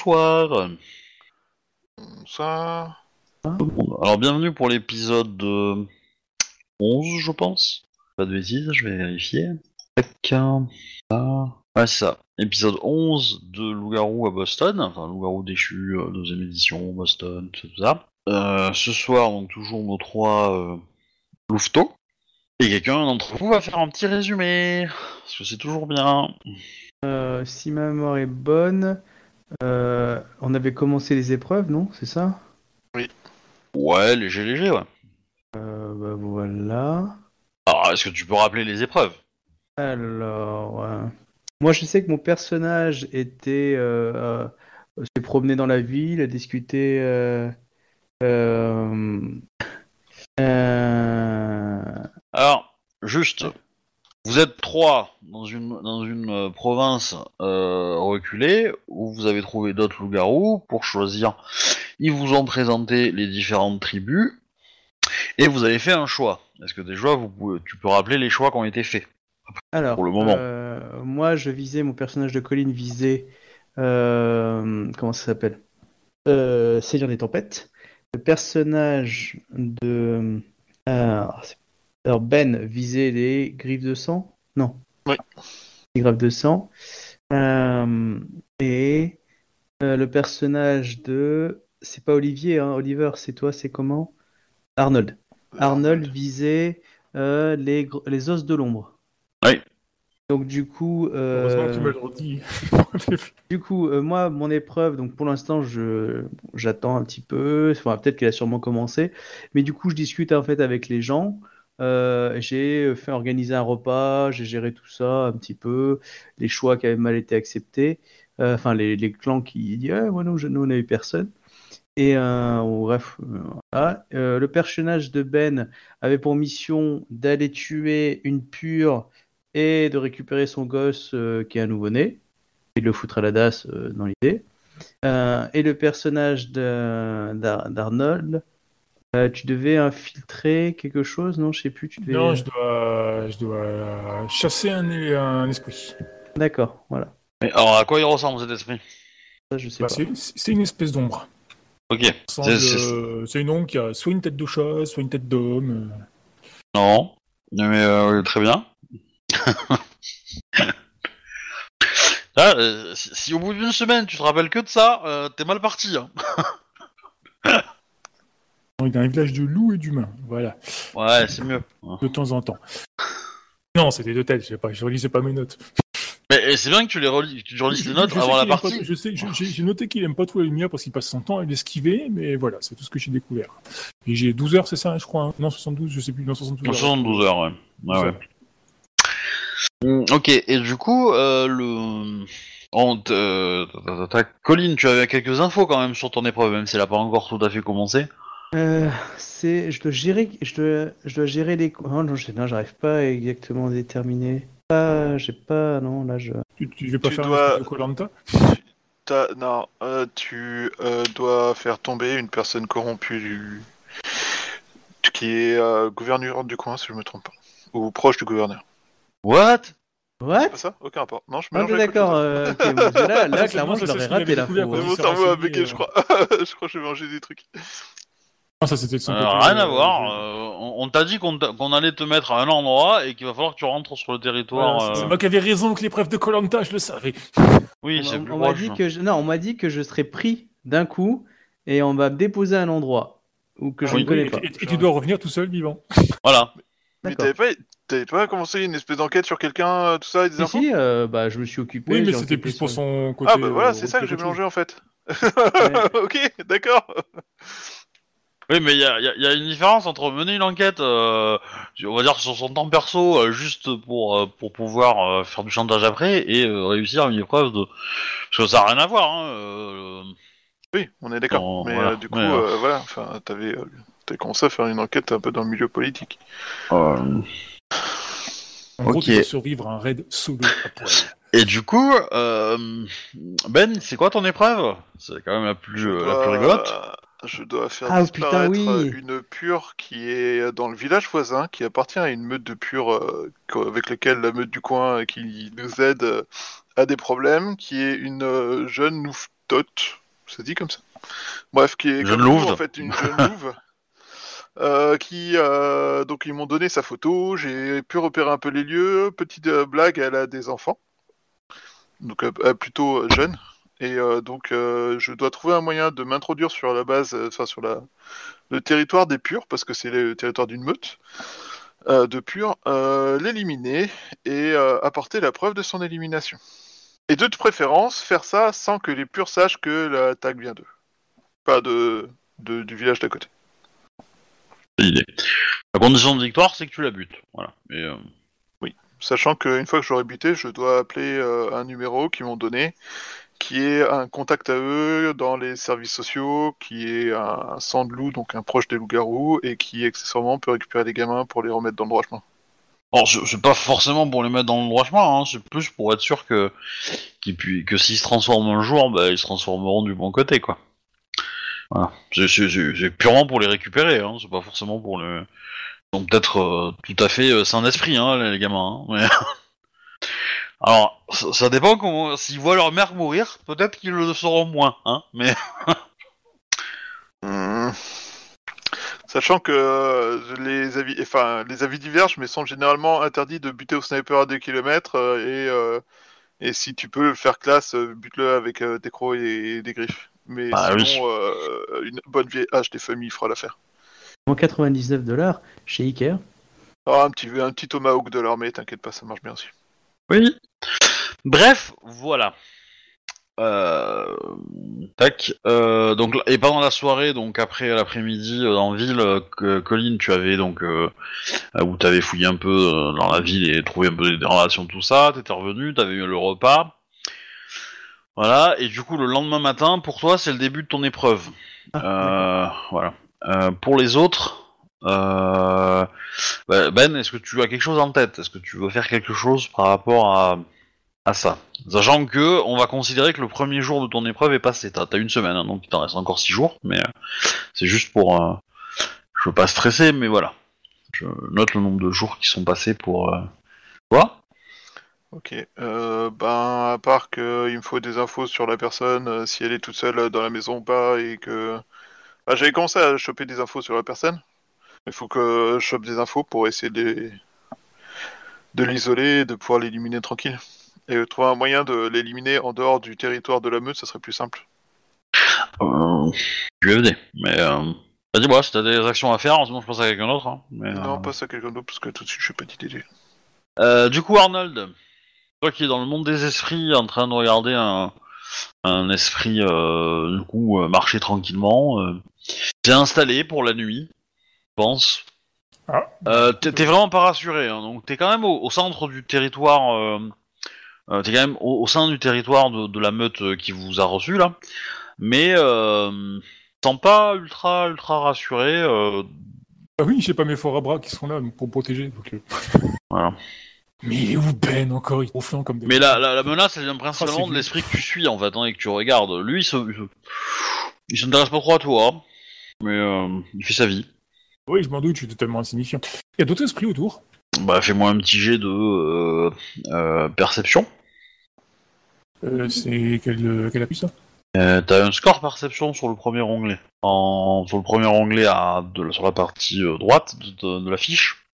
Bonsoir. Ça. Alors bienvenue pour l'épisode euh, 11 je pense. Pas de bêtises, je vais vérifier. Tac. Ah. C'est ça. Épisode 11 de Loup-garou à Boston. Enfin Loup-garou déchu, euh, deuxième édition, Boston, tout ça. Euh, ce soir donc toujours nos trois euh, louveteaux. Et quelqu'un d'entre vous va faire un petit résumé. Parce que c'est toujours bien. Euh, si ma mémoire est bonne, euh, on avait commencé les épreuves, non? C'est ça? Ouais, léger, léger, ouais. euh, Bah voilà. Alors, est-ce que tu peux rappeler les épreuves? Alors, euh, moi je sais que mon personnage était euh, euh, s'est promené dans la ville, a discuté. Euh, euh, euh, Alors, juste, vous êtes trois dans une, dans une euh, province euh, reculée où vous avez trouvé d'autres loups-garous pour choisir. Ils vous ont présenté les différentes tribus et vous avez fait un choix. Est-ce que déjà vous pouvez- tu peux rappeler les choix qui ont été faits? Alors, Pour le moment. euh, moi je visais mon personnage de Colline visait euh, comment ça s'appelle? Seigneur des tempêtes. Le personnage de c'est- alors Ben visait les griffes de sang? Non. Oui. Les griffes de sang. Euh, et euh, le personnage de c'est pas Olivier, hein, Oliver, c'est toi, c'est comment? Arnold. Arnold visait euh, les, gr- les os de l'ombre. Oui. Donc du coup, euh, Heureusement que tu me l'as dit. du coup, euh, moi, mon épreuve, donc pour l'instant, je j'attends un petit peu. Enfin, peut-être qu'elle a sûrement commencé, mais du coup, je discute en fait avec les gens. Euh, j'ai fait organiser un repas, j'ai géré tout ça un petit peu, les choix qui avaient mal été acceptés, Euh, enfin les, clans qui disent ah, moi, nous, je- nous on eu personne. Et euh, bref, euh. Euh, le personnage de Ben avait pour mission d'aller tuer une pure et de récupérer son gosse euh, qui est un nouveau-né et de le foutre à la DAS euh, dans l'idée. Euh, et le personnage d'Arnold, euh, tu devais infiltrer quelque chose, non? Je sais plus. Tu devais... Non, je dois, je dois euh, chasser un, un esprit. D'accord, voilà. Mais alors à quoi il ressemble cet esprit? Ça, je sais Bah, pas. c'est une espèce d'ombre. Ok. C'est- euh, une ombre qui a soit une tête de chat, soit une tête d'homme. euh. Non. Mais euh, très bien. Là, euh, si, si au bout d'une semaine tu te rappelles que de ça, euh, t'es mal parti. Hein. Il y a un village de loups et d'humains. Voilà, Ouais, c'est mieux. de temps en temps. Non, c'était deux têtes. Je sais pas, je relisais pas mes notes. Mais c'est bien que tu les relis, tu relis Je- notes je avant la pas- partie. je sais, j'ai noté qu'il aime pas trop la lumière parce qu'il passe son temps à l'esquiver, mais voilà, c'est tout ce que j'ai découvert. Et j'ai 12 heures, c'est ça, je crois. hein? Non, 72, je sais plus, non, 72 En heures. 72 heures, ouais. Mm, Ok, et du coup, euh, le... On euh, Colline, tu avais quelques infos quand même sur ton épreuve, même si elle a pas encore tout à fait commencé. Euh, c'est, je dois gérer, je dois, je dois gérer les. Oh, non, je- non, j'arrive pas à exactement déterminer. Pas, j'ai pas, non, là je. Tu, tu veux pas Tu faire dois- un Colanta Non, euh, tu euh, dois faire tomber une personne corrompue du... qui est euh, gouverneur du coin, si je me trompe pas. Ou proche du gouverneur. What? What? Pas ça? Aucun rapport. Non, je Ah, avec autre d'accord. euh, bon, là, là, c'est clairement, je l'aurais c'est raté hein. mon s'est cerveau a renseigné, bugué, je crois. je crois que j'ai mangé des trucs. Non, ça c'était son Euh, côté. Rien euh, à voir. euh, on on t'a dit qu'on t'a- qu'on allait te mettre à un endroit et qu'il va falloir que tu rentres sur le territoire. Voilà, c'est euh, moi qui avais raison que l'épreuve de Colanta, je le savais. Oui, On c'est plus on m'a proche. dit que je... non, on m'a dit que je serais pris d'un coup et on va me déposer à un endroit ou que je Oui, ne connais et, pas. et- et tu dois revenir tout seul vivant. Voilà. Mais D'accord. t'avais pas, t'avais pas commencé une espèce d'enquête sur quelqu'un, euh, tout ça, et des Si, infos si, euh, bah, je me suis occupé. Oui, mais j'ai c'était enquêté plus pour sur- son côté. Ah bah voilà, euh, c'est ça que j'ai mélangé en fait. ok, d'accord. Oui, mais il y a, y a- y a une différence entre mener une enquête, euh, on va dire sur son temps perso, euh, juste pour euh, pour pouvoir euh, faire du chantage après, et euh, réussir une épreuve de. Parce que ça n'a rien à voir. Hein, euh, Oui, on est d'accord. Mais voilà. euh, du coup, Mais, euh, euh, voilà, enfin, t'avais, euh, t'avais commencé à faire une enquête un peu dans le milieu politique. euh, En gros, Ok. tu survivre à un raid solo à poil. Et du coup, euh, Ben, c'est quoi ton épreuve? C'est quand même la plus, euh, la plus rigolote. Je dois faire Ah, disparaître putain, oui. une pure qui est dans le village voisin, qui appartient à une meute de pures euh, avec laquelle la meute du coin euh, qui nous aide euh, a des problèmes, qui est une euh, jeune Tot, ça dit comme ça. Bref, qui est comme nous, en fait une jeune louve. euh, qui euh, donc ils m'ont donné sa photo, j'ai pu repérer un peu les lieux. Petite euh, blague, elle a des enfants, donc euh, euh, plutôt jeune, et euh, donc euh, je dois trouver un moyen de m'introduire sur la base, euh, enfin sur la le territoire des purs parce que c'est le territoire d'une meute de purs, l'éliminer et apporter la preuve de son élimination. Et de préférence, faire ça sans que les purs sachent que l'attaque vient d'eux. Pas de, de- du village d'à côté. C'est l'idée. La condition de victoire, c'est que tu la butes. Voilà. Et, euh, Sachant qu'une fois que j'aurai buté, je dois appeler euh, un numéro qu'ils m'ont donné, qui est un contact à eux dans les services sociaux, qui est un sang de loup, donc un proche des loups-garous, et qui accessoirement peut récupérer les gamins pour les remettre dans le droit chemin. Alors, c'est pas forcément pour les mettre dans le droit chemin, hein, c'est plus pour être sûr que, qu'ils pu- que s'ils se transforment un jour, bah, ils se transformeront du bon côté, quoi. C'est, purement pour les récupérer, hein, c'est pas forcément pour le. Donc peut-être euh, tout à fait euh, sain d'esprit, hein, les, les gamins. hein, mais- Alors, ça, ça dépend comment. S'ils voient leur mère mourir, peut-être qu'ils le sauront moins, hein. Mais Hmm. Sachant que euh, les avis, enfin les avis divergent, mais sont généralement interdits de buter au sniper à 2 km et euh, et si tu peux le faire classe, euh, bute-le avec euh, des crocs et, et des griffes. Mais Bah sinon, euh, une bonne vieille hache des familles fera l'affaire. En 99 dollars chez Iker. Ah, un petit un petit tomahawk de l'armée, t'inquiète pas, ça marche bien aussi. Oui. Bref, voilà. Euh, tac. Euh, donc et pendant la soirée, donc après l'après-midi euh, en ville, que- Colline, tu avais donc où t'avais fouillé un peu dans la ville et trouvé un peu des relations tout ça. T'étais revenu, t'avais eu le repas. Voilà. Et du coup, le lendemain matin, pour toi, c'est le début de ton épreuve. Euh, voilà. Pour les autres. Euh, bah, ben, est-ce que tu as quelque chose en tête? Est-ce que tu veux faire quelque chose par rapport à, à ça? Sachant que on va considérer que le premier jour de ton épreuve est passé. T'as as une semaine, hein, donc il t'en reste encore six jours, mais euh, c'est juste pour. euh, je veux pas stresser, mais voilà. Je note le nombre de jours qui sont passés pour. Quoi Ok. Euh, ben, à part que il me faut des infos sur la personne, si elle est toute seule dans la maison ou pas, et que. Ah, j'avais commencé à choper des infos sur la personne. Il faut que je chope des infos pour essayer de les- de l'isoler et de pouvoir l'éliminer tranquille. Et trouver un moyen de l'éliminer en dehors du territoire de la meute, ça serait plus simple. euh, UFD, mais. Euh... Vas-y, moi, si t'as des actions à faire, sinon je pense à quelqu'un d'autre. Hein, mais, Non, euh, passe à quelqu'un d'autre parce que tout de suite, je suis pas d'idée. Euh, du coup, Arnold, toi qui es dans le monde des esprits, en train de regarder un, un esprit, euh, du coup, euh, marcher tranquillement, euh, t'es installé pour la nuit, je pense. Ah. Euh, t'es t'es vraiment pas rassuré, hein, donc t'es quand même au, au centre du territoire. Euh, euh, t'es quand même au, au sein du territoire de, de la meute euh, qui vous a reçu là, mais euh, t'es pas ultra ultra rassuré. Ah oui, j'ai pas mes forts à bras qui sont là pour me protéger. donc. Voilà. Mais il est où Ben encore? Il est confiant comme des. Mais la, la, la menace, elle vient Ah, principalement c'est de l'esprit que tu suis en fait, hein, et que tu regardes. Lui, il se, il se- il s'intéresse pas trop à toi, hein, mais il fait sa vie. Oui, je m'en doute, je suis totalement insignifiant. Il y a d'autres esprits autour? Bah, fais-moi un petit jet de euh, euh, perception. Euh, c'est quel, quel appui ça? T'as un score perception sur le premier onglet. En, sur le premier onglet à, de, sur la partie droite de, de- de la fiche.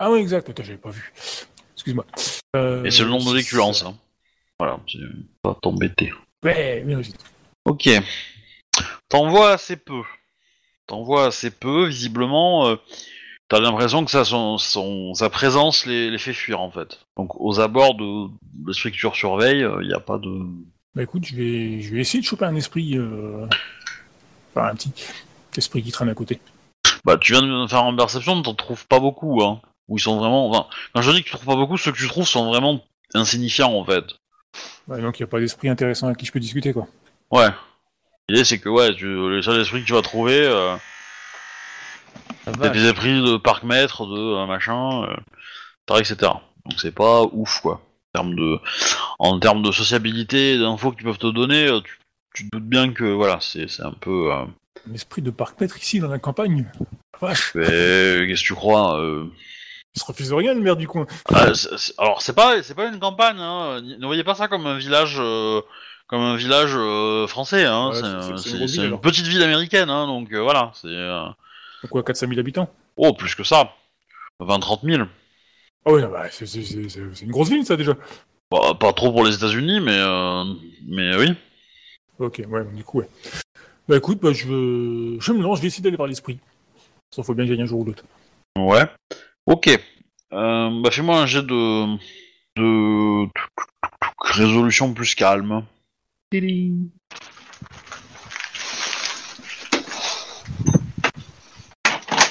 Ah oui, exact. Attends, j'avais pas vu. Excuse-moi. Et c'est le nombre ça. Hein. Voilà, c'est pas t'embêter. Ouais, bien réussi. Ok. T'en vois assez peu. T'en vois assez peu, visiblement. euh, T'as l'impression que ça, son, son- sa présence les, les fait fuir en fait. Donc aux abords de, de structure surveille, il n'y a pas de. Bah écoute, je vais, je vais essayer de choper un esprit. Euh... Enfin, un petit esprit qui traîne à côté. Bah tu viens de me faire en perception, t'en trouves pas beaucoup, hein. Où ils sont vraiment. Enfin, quand je dis que tu trouves pas beaucoup, ceux que tu trouves sont vraiment insignifiants en fait. Ouais, donc il n'y a pas d'esprit intéressant avec qui je peux discuter, quoi. Ouais. L'idée c'est que ouais, tu, les seuls esprits que tu vas trouver, euh, c'est des esprits de parc maître, de euh, machin, euh, etc.. Donc c'est pas ouf quoi. En termes de, en termes de sociabilité, d'infos qu'ils peuvent te donner, tu, tu te doutes bien que voilà, c'est un peu. euh, Un esprit de parc maître ici, dans la campagne. La Vache, mais, Qu'est-ce que tu crois euh, il se refuse de rien, le maire du coin. ah, Alors c'est pas, c'est pas une campagne. Hein. Ne voyez pas ça comme un village, euh, comme un village euh, français. Hein. Ouais, c'est une ville, une petite ville américaine, hein, donc euh, voilà. C'est euh, quoi, 400 000 habitants? oh plus que ça, 20-30 000. Ah oui, bah, c'est c'est- c'est- c'est- c'est une grosse ville, ça, déjà. Bah, pas trop pour les États-Unis, mais euh, mais oui. Ok, ouais, du coup, ouais. Bah écoute, bah, je, je me lance, je vais essayer d'aller vers l'esprit. Ça, faut bien gagner un jour ou l'autre. Ouais. Ok. Euh, bah fais-moi un jet de de résolution plus calme.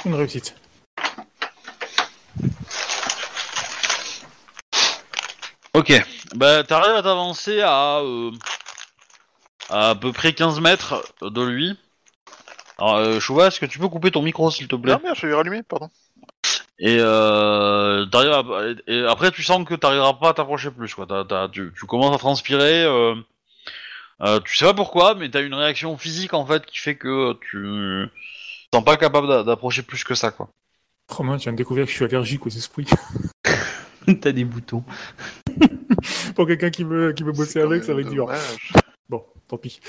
Une réussite. Ok, bah t'arrives à t'avancer à, euh, à à peu près 15 mètres de lui. Alors, euh, Chouva, est-ce que tu peux couper ton micro s'il te plaît? Ah merde, je l'ai rallumé, pardon. Et, euh, t'arrives à- et après tu sens que t'arriveras pas à t'approcher plus. Quoi. Tu commences à transpirer. Euh, euh, tu sais pas pourquoi, mais t'as une réaction physique en fait qui fait que tu te sens pas capable d'a- d'approcher plus que ça. Quoi. Oh mince, je viens de découvrir que je suis allergique aux esprits. T'as des boutons. Pour quelqu'un qui veut, qui veut bosser avec, ça va être dur. Bon, tant pis.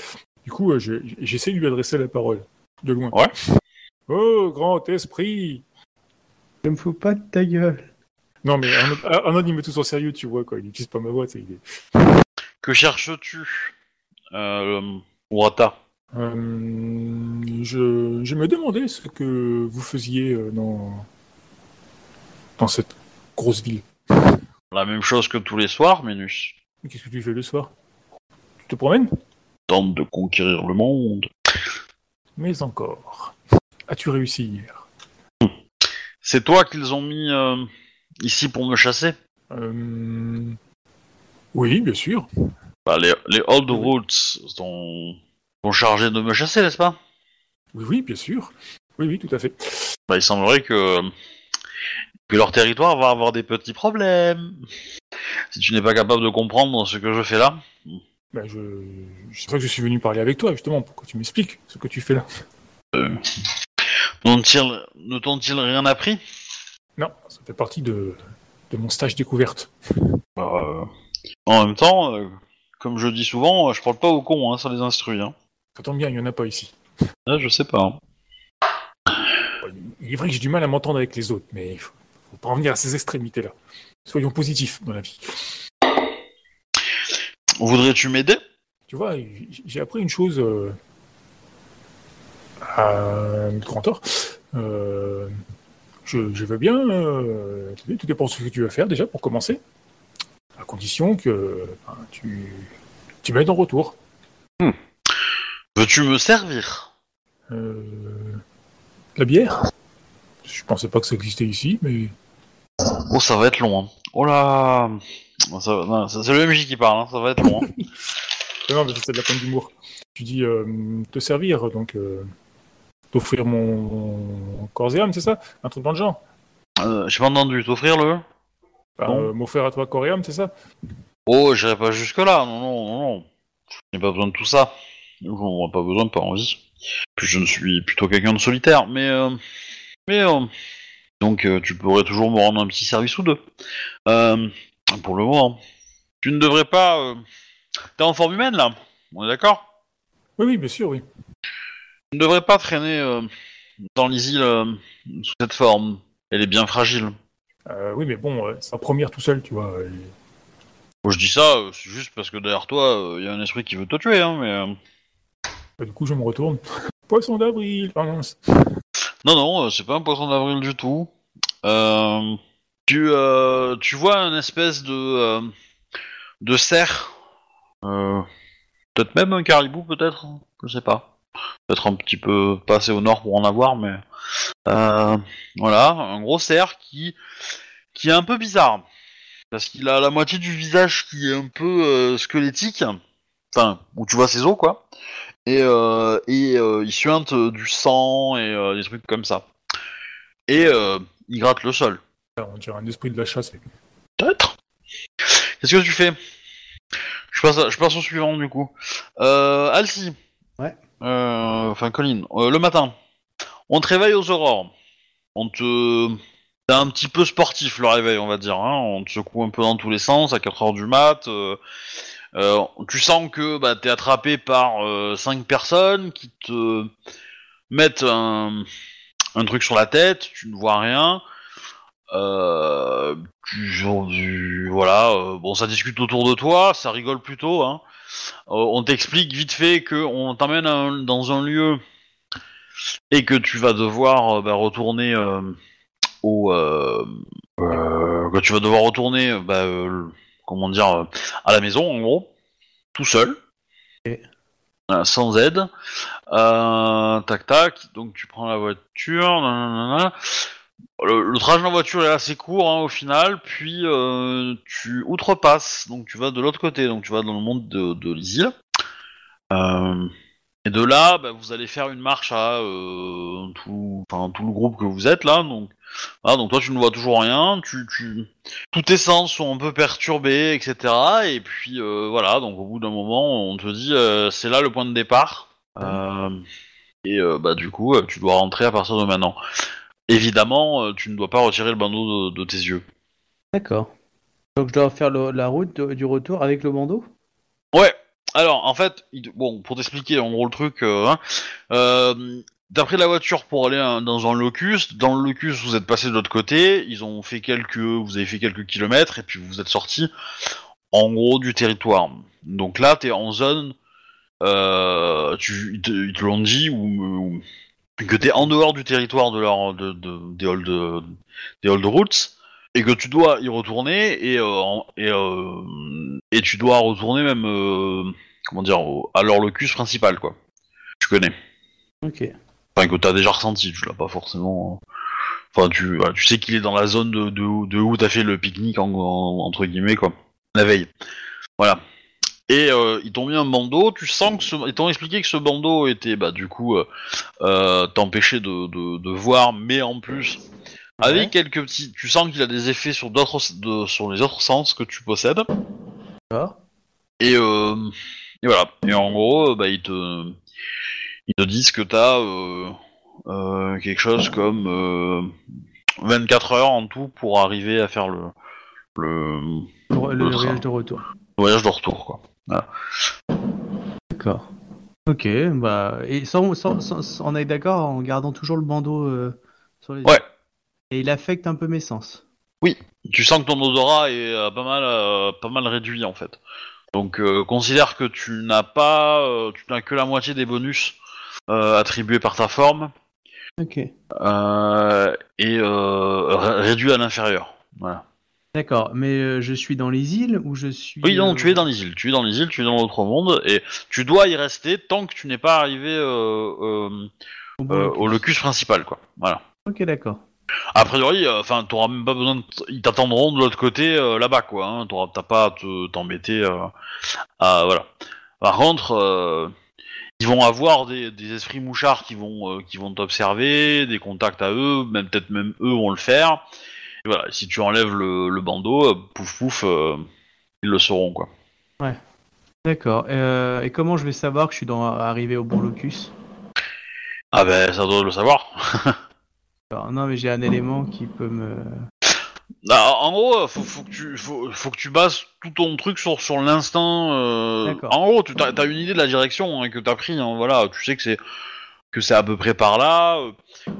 Du coup, euh, je- j'essaie de lui adresser la parole. De loin. Ouais. Oh, grand esprit Je me fous pas de ta gueule. Non, mais Arnaud, Arnaud, il met tout au sérieux, tu vois, quoi. Il n'utilise pas ma voix, tu sais, il est- Que cherches-tu, Urata Euh, je, je me demandais ce que vous faisiez euh, dans, dans cette grosse ville. La même chose que tous les soirs, Ménus. Qu'est-ce que tu fais le soir? Tu te promènes? Tente de conquérir le monde. Mais encore. As-tu réussi hier? C'est toi qu'ils ont mis euh, ici pour me chasser? Euh, Oui, bien sûr. Bah, les, les Old Roots sont, sont chargés de me chasser, n'est-ce pas? Oui, oui, bien sûr. Oui, oui, tout à fait. Bah, il semblerait que, que leur territoire va avoir des petits problèmes. Si tu n'es pas capable de comprendre ce que je fais là. Ben, je... C'est vrai que je suis venu parler avec toi, justement, pour que tu m'expliques ce que tu fais là. n'ont-ils- Ne t'ont-ils rien appris? Non, ça fait partie de, de mon stage découverte. Bah, euh, En même temps, euh, comme je dis souvent, je parle pas aux cons, hein, ça les instruit. Hein. Ça tombe bien, il n'y en a pas ici. Là, je sais pas. hein. Il est vrai que j'ai du mal à m'entendre avec les autres, mais il faut, faut pas en venir à ces extrémités-là. Soyons positifs dans la vie. Voudrais-tu m'aider? Tu vois, j'ai appris une chose euh, à grand tort. Euh, je, je veux bien euh, tout dépend de ce que tu vas faire déjà pour commencer, à condition que ben, tu, tu m'aides en retour. Veux-tu me servir? Euh, la bière? Je pensais pas que ça existait ici, mais Oh, ça va être long. Hein. Oh là C'est le MJ qui parle, hein, ça va être long. hein. non, mais c'est de la peine d'humour. Tu dis euh, te servir, donc euh, t'offrir mon, mon corps et âme, c'est ça? Un truc dans le genre? J'ai pas entendu, t'offrir le? Enfin, Non. euh, M'offrir à toi âme, c'est ça? Oh, j'irai pas jusque-là, non, non, non, non. Je n'ai pas besoin de tout ça. J'en ai pas besoin, pas envie. Puis je ne suis plutôt quelqu'un de solitaire, mais... euh, mais... euh, donc euh, tu pourrais toujours me rendre un petit service ou deux. Euh, pour le moment. Tu ne devrais pas... euh, T'es en forme humaine, là On est d'accord? Oui, oui, bien sûr, oui. Tu ne devrais pas traîner euh, dans les îles euh, sous cette forme. Elle est bien fragile. Euh, oui, mais bon, euh, c'est un première tout seul, tu vois. euh, je dis ça, euh, c'est juste parce que derrière toi, il y a un esprit qui veut te tuer, hein, mais... euh, bah, du coup, je me retourne. Poisson d'avril mince. Non, non, euh, c'est pas un poisson d'avril du tout. Euh, tu, euh, tu vois une espèce de, euh, de cerf. Euh, peut-être même un caribou, peut-être. Je sais pas. Peut-être un petit peu passé au nord pour en avoir, mais... Euh, voilà, un gros cerf qui, qui est un peu bizarre. Parce qu'il a la moitié du visage qui est un peu euh, squelettique. Enfin, où tu vois ses os, quoi. Et, euh, et euh, il suinte euh, du sang et euh, des trucs comme ça. Et euh, il gratte le sol. Ah, On dirait un esprit de la chasse. Peut-être. Qu'est-ce que tu fais? Je passe, à- je passe au suivant du coup. Euh, Alcy. Ouais. Euh, Enfin, Colin. Euh, le matin. On te réveille aux aurores. On te. C'est un petit peu sportif le réveil, on va dire. Hein. On te secoue un peu dans tous les sens à 4h du mat. euh, tu sens que bah, t'es attrapé par euh, cinq personnes qui te mettent un, un truc sur la tête, tu ne vois rien. Tu, voilà, bon, ça discute autour de toi, ça rigole plutôt. Hein. Euh, on t'explique vite fait que on t'emmène un- dans un lieu et que tu vas devoir euh, bah, retourner euh, au, que tu vas devoir retourner, bah, comment dire, à la maison en gros, tout seul, sans aide. Tac tac, donc tu prends la voiture. nanana. Le, le trajet en voiture est assez court hein, au final, puis euh, tu outrepasses, donc tu vas de l'autre côté, donc tu vas dans le monde de, de l'île. Euh, et de là, bah, vous allez faire une marche à euh, tout, le groupe que vous êtes là, donc toi tu ne vois toujours rien, tu, tous tes sens sont un peu perturbés, etc. Et puis voilà, donc au bout d'un moment, on te dit c'est là le point de départ. Et bah du coup, tu dois rentrer à partir de maintenant. Évidemment, euh, tu ne dois pas retirer le bandeau de, de tes yeux. D'accord. Donc je dois faire le- la route de- du retour avec le bandeau? Ouais. Alors, en fait, il- bon, pour t'expliquer en gros le truc, euh, hein, euh, t'as pris la voiture pour aller hein, dans un locus. Dans le locus, vous êtes passé de l'autre côté. Ils ont fait quelques, vous avez fait quelques kilomètres et puis vous êtes sorti en gros du territoire. Donc là, t'es en zone. Euh, tu, ils te, l'ont dit ou- que t'es en dehors du territoire de leur de, de- des old des old routes et que tu dois y retourner et euh, et, euh, et tu dois retourner même euh, comment dire au- à leur locus principal quoi. Tu connais. Ok. Enfin que t'as déjà ressenti, tu l'as pas forcément. Enfin tu voilà, tu sais qu'il est dans la zone de de, où- de où t'as fait le pique-nique en, en- entre guillemets quoi. La veille. Voilà. Et euh, ils t'ont mis un bandeau, tu sens que ce... ils t'ont expliqué que ce bandeau était bah du coup euh, euh, t'empêcher de, de, de voir, mais en plus avec Ouais. quelques petits, tu sens qu'il a des effets sur d'autres sur les autres sens que tu possèdes. Et, euh, et voilà. Et en gros, euh, bah, ils te, ils te disent que t'as euh, quelque chose comme euh, 24 heures en tout pour arriver à faire le, le voyage de retour. voyage de retour, quoi. D'accord. Ok, bah. Et sans, sans- sans- sans- on est d'accord en gardant toujours le bandeau euh, sur les yeux. Ouais. Et il affecte un peu mes sens. Tu sens que ton odorat est euh, pas mal, euh, pas mal réduit en fait. Donc euh, considère que tu n'as pas, euh, tu n'as que la moitié des bonus euh, attribués par ta forme Ok. euh, et euh, ré- réduit à l'inférieur. Voilà. D'accord, mais euh, je suis dans les îles ou je suis. Oui, non, euh, tu es dans les îles, tu es dans les îles, tu es dans l'autre monde, et tu dois y rester tant que tu n'es pas arrivé euh, euh, au euh, locus. au locus principal, quoi. Voilà. Ok, d'accord. A priori, euh, enfin, t'auras même pas besoin, de ils t'attendront de l'autre côté, euh, là-bas, quoi. Hein. T'as pas à te- t'embêter, euh, à voilà. Par contre, euh, ils vont avoir des, des esprits mouchards qui vont, euh, qui vont t'observer, des contacts à eux, même peut-être même eux vont le faire. Voilà, si tu enlèves le, le bandeau, euh, pouf pouf, euh, ils le sauront, quoi. D'accord. Euh, et comment je vais savoir que je suis dans, arrivé au bon locus? Ah ben, ça doit le savoir. Alors, Non, mais j'ai un élément qui peut me. Ah, en gros, faut, faut que tu faut, faut que tu bases tout ton truc sur sur l'instinct. D'accord. En gros, tu as, une idée de la direction hein, que t'as pris. hein, voilà, tu sais que c'est que c'est à peu près par là. euh,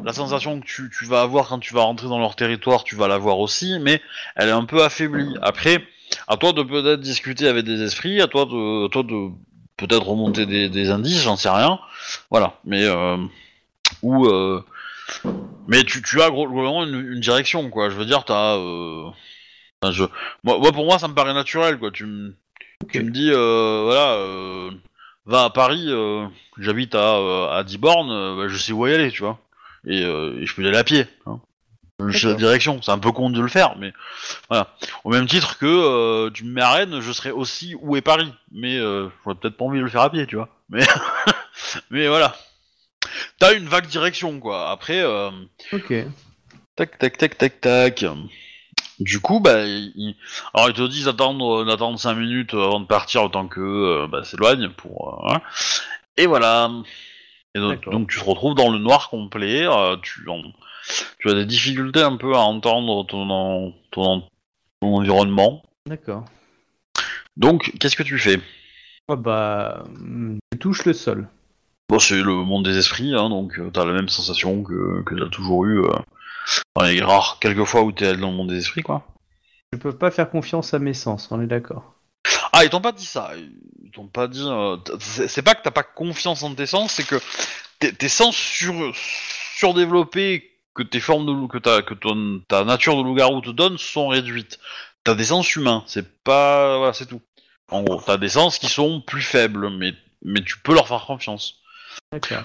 la sensation que tu, tu vas avoir quand tu vas rentrer dans leur territoire, tu vas l'avoir aussi, mais elle est un peu affaiblie. Après, à toi de peut-être discuter avec des esprits, à toi de à toi de peut-être remonter des, des indices, j'en sais rien. Voilà, mais euh, ou euh, mais tu, tu as gros- globalement une, une direction, quoi. Je veux dire, t'as. Euh... je... moi, moi, pour moi, ça me paraît naturel, quoi. Tu, me- tu me dis, euh, voilà, va à Paris, euh, j'habite à, euh, à 10 bornes, euh, bah, je sais où y aller, tu vois. Et, euh, et je peux y aller à pied. Hein. Je sais la direction. C'est un peu con de le faire, mais voilà. Au même titre que euh, tu me mets à Rennes, je serais aussi où est Paris. Mais euh, j'aurais peut-être pas envie de le faire à pied, tu vois. Mais, mais voilà. T'as une vague direction, quoi. Après. Euh... Ok. Tac, tac, tac, tac, tac. Du coup, bah, ils... alors ils te disent d'attendre, d'attendre 5 minutes avant de partir autant que euh, bah, s'éloigne pour. euh, hein. Et voilà. Et donc, tu te retrouves dans le noir complet. euh, tu, en- tu as des difficultés un peu à entendre ton, en- ton, en- ton environnement. D'accord. Donc, qu'est-ce que tu fais? Oh bah, hum, je touche le sol. Bon, c'est le monde des esprits, hein, donc euh, t'as la même sensation que, que t'as toujours eu dans les rares quelques fois où t'es allé dans le monde des esprits, quoi. Je peux pas faire confiance à mes sens, on est d'accord. Ah, ils t'ont pas dit ça. Ils t'ont pas dit. euh, c'est pas que t'as pas confiance en tes sens, c'est que tes, sens sur, surdéveloppés que tes formes de que ta, que ton, ta nature de loup-garou te donne sont réduites. T'as des sens humains, c'est pas, voilà, c'est tout. En gros, t'as des sens qui sont plus faibles, mais mais tu peux leur faire confiance.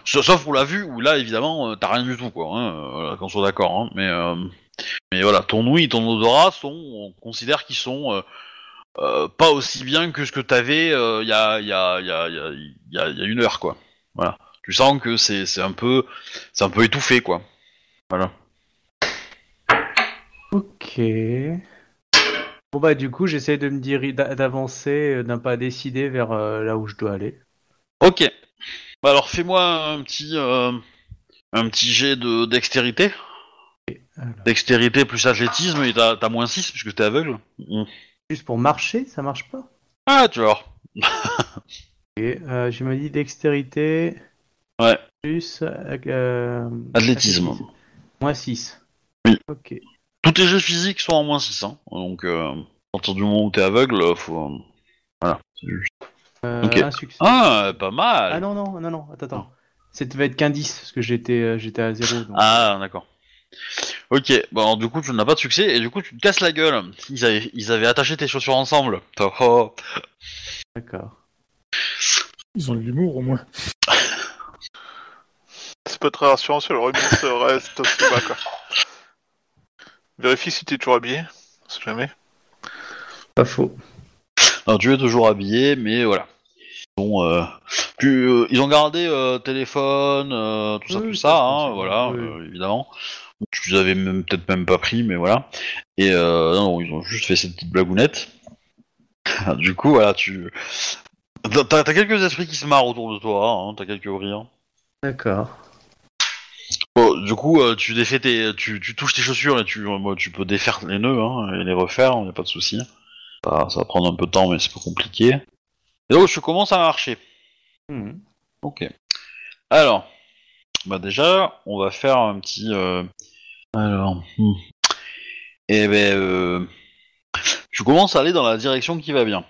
Sauf pour la vue, où là, évidemment, euh, t'as rien du tout, quoi. Hein, euh, qu'on soit d'accord. Hein, mais, euh, mais voilà, ton ouïe ton odorat sont, on considère qu'ils sont euh, euh, pas aussi bien que ce que t'avais il y, a, il y, a, y, a, y, a, y a- une heure, quoi. Voilà. Tu sens que c'est c'est un peu, c'est un peu étouffé, quoi. Voilà. Ok. Bon bah du coup, j'essaie de me dire d'a- d'avancer d'un pas décidé vers là où je dois aller. Ok. Bah alors, fais-moi un petit, euh, un petit jet de dextérité. Alors. Dextérité plus athlétisme, et t'as t'as moins 6 puisque t'es aveugle. Mm. Juste pour marcher, ça marche pas? Ah, tu vois. Euh, je me dis dextérité Ouais. plus euh, Athlétisme. Moins 6. Oui. Ok. Tous tes jeux physiques sont en moins 6, hein. donc euh, à partir du moment où t'es aveugle, euh, faut... euh, Voilà. c'est juste- Euh, Ok. Un succès. Ah, pas mal Ah non, non, non, non, attends, attends. Ça devait être qu'un 10, parce que j'étais euh, j'étais à 0. Donc... Ah, d'accord. Ok, bon, du coup, tu n'as pas de succès, et du coup, tu te casses la gueule. Ils avaient, ils avaient attaché tes chaussures ensemble. Oh, oh. D'accord. Ils ont de l'humour au moins. C'est pas très rassurant sur le remix reste aussi bas, quoi. Vérifie si t'es toujours habillé. On sait jamais. Pas faux. Alors, tu es toujours habillé, mais voilà. Ils ont, euh, tu, euh, ils ont gardé euh, téléphone, tout ça, Oui, tout ça, hein, pense, voilà, oui. évidemment. Tu les avais même- peut-être même pas pris, mais voilà. Et non, ils ont juste fait cette petite blagounette. du coup, voilà, tu... T'as t'as quelques esprits qui se marrent autour de toi, hein, t'as quelques rires. D'accord. Bon, du coup, tu défais tes, tu, tu touches tes chaussures et tu, moi, tu peux défaire les nœuds hein, et les refaire, y a pas de souci. Ça, ça va prendre un peu de temps, mais c'est pas compliqué. Et donc, je commence à marcher. Mhm. Ok. Alors, bah déjà, on va faire un petit. euh, Alors, hmm. eh ben, euh, je commence à aller dans la direction qui va bien.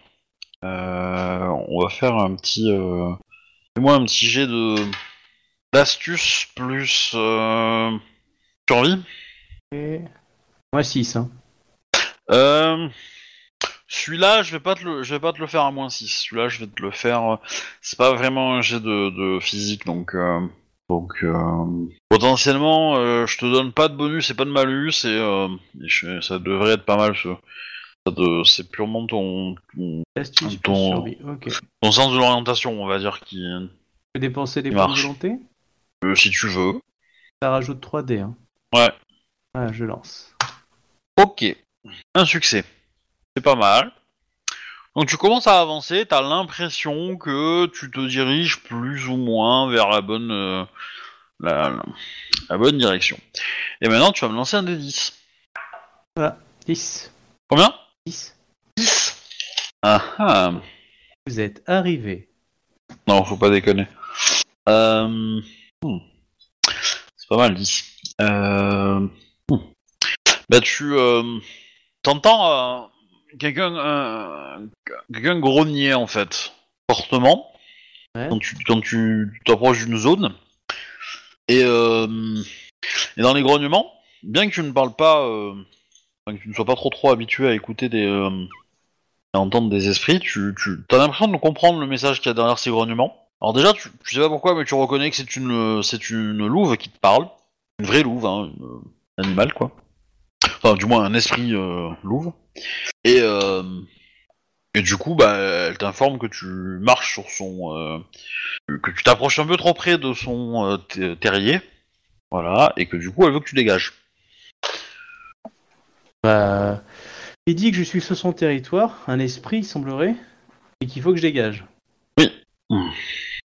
Euh, on va faire un petit. Fais-moi un petit jet de d'astuce plus survie. Et... Moins 6, hein. Celui-là, je vais pas te le, je vais pas te le faire à moins 6. Celui-là, je vais te le faire. euh, C'est pas vraiment un jet de, de physique, donc euh, donc euh, potentiellement, euh, je te donne pas de bonus et pas de malus, et, et je- ça devrait être pas mal. Ce, c'est purement ton, sens de l'orientation, on va dire, qui, peux dépenser des points de volonté? Si tu veux. Ça rajoute 3D, hein. Ouais. Voilà, je lance. Ok, un succès. C'est pas mal. Donc tu commences à avancer, t'as l'impression que tu te diriges plus ou moins vers la bonne, euh, la, la- la bonne direction. Et maintenant tu vas me lancer un des 10. 10. Combien? 10. 10 Ah ah Vous êtes arrivé. Non, faut pas déconner. Euh... hmm. C'est pas mal 10. Euh... hmm. Bah tu... Euh... T'entends euh, quelqu'un euh, quelqu'un grogner en fait, fortement, Ouais. quand tu quand tu t'approches d'une zone. Et, euh, et dans les grognements, bien que tu ne parles pas, euh, que tu ne sois pas trop trop habitué à écouter des... euh, à entendre des esprits, tu, tu as l'impression de comprendre le message qu'il y a derrière ces grognements. Alors déjà, tu, tu sais pas pourquoi, mais tu reconnais que c'est une, c'est une louve qui te parle. Une vraie louve, hein, une- un animal, quoi. Enfin, du moins, un esprit euh, louve. Et, euh, et du coup, bah, elle t'informe que tu marches sur son... euh, que tu t'approches un peu trop près de son ter- terrier. Voilà, et que du coup, elle veut que tu dégages. Bah, il dit que je suis sur son territoire, un esprit, il semblerait, et qu'il faut que je dégage. Oui.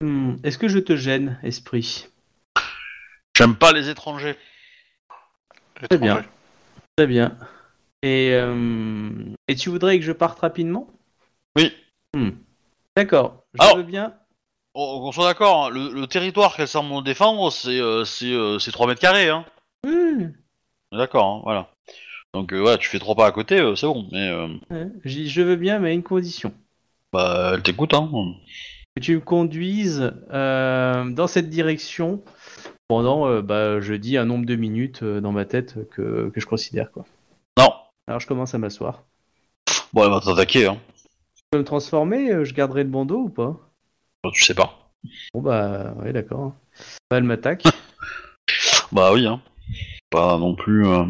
Hmm, Est-ce que je te gêne, esprit? J'aime pas les étrangers. Très bien. Très bien. Et, euh, et tu voudrais que je parte rapidement? Oui. D'accord, je Alors- veux bien. On, on soit d'accord, hein, le, le territoire qu'elle semble défendre, c'est euh, c'est euh, c'est 3 mètres carrés, hein. Oui, D'accord, hein, voilà. Donc euh, ouais, tu fais trois pas à côté, euh, c'est bon. Mais euh, je veux bien, mais à une condition. bah, elle t'écoute, hein. Que tu me conduises euh, dans cette direction pendant, euh, bah, je dis, un nombre de minutes euh, dans ma tête que, que je considère. quoi. Non. Alors je commence à m'asseoir. Bon, elle va t'attaquer, hein. Je peux me transformer euh, Je garderai le bandeau ou pas? Tu sais pas. Bon bah, ouais, d'accord. Bah, elle m'attaque. Bah oui, hein. Pas non plus euh,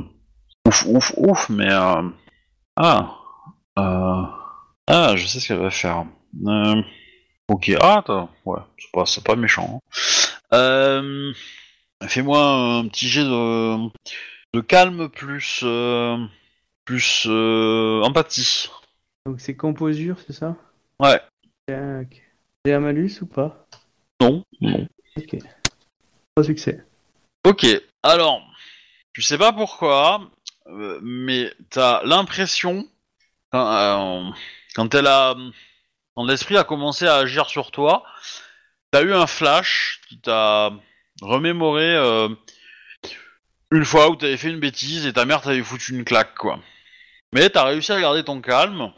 ouf, ouf, ouf, mais euh... ah, euh... ah, je sais ce qu'elle va faire. Ok, ah, ouais, c'est pas, pas méchant. hein. Euh... Fais-moi un petit jet de, de calme plus, euh... plus euh... empathie. Donc c'est composure, c'est ça? Ouais. J'ai un malus ou pas? Non, non. Ok. Trois succès. Ok, alors, tu sais pas pourquoi, euh, mais t'as l'impression, quand, quand elle a, quand l'esprit a commencé à agir sur toi, t'as eu un flash qui t'a remémoré euh, une fois où t'avais fait une bêtise et ta mère t'avait foutu une claque, quoi. Mais t'as réussi à garder ton calme.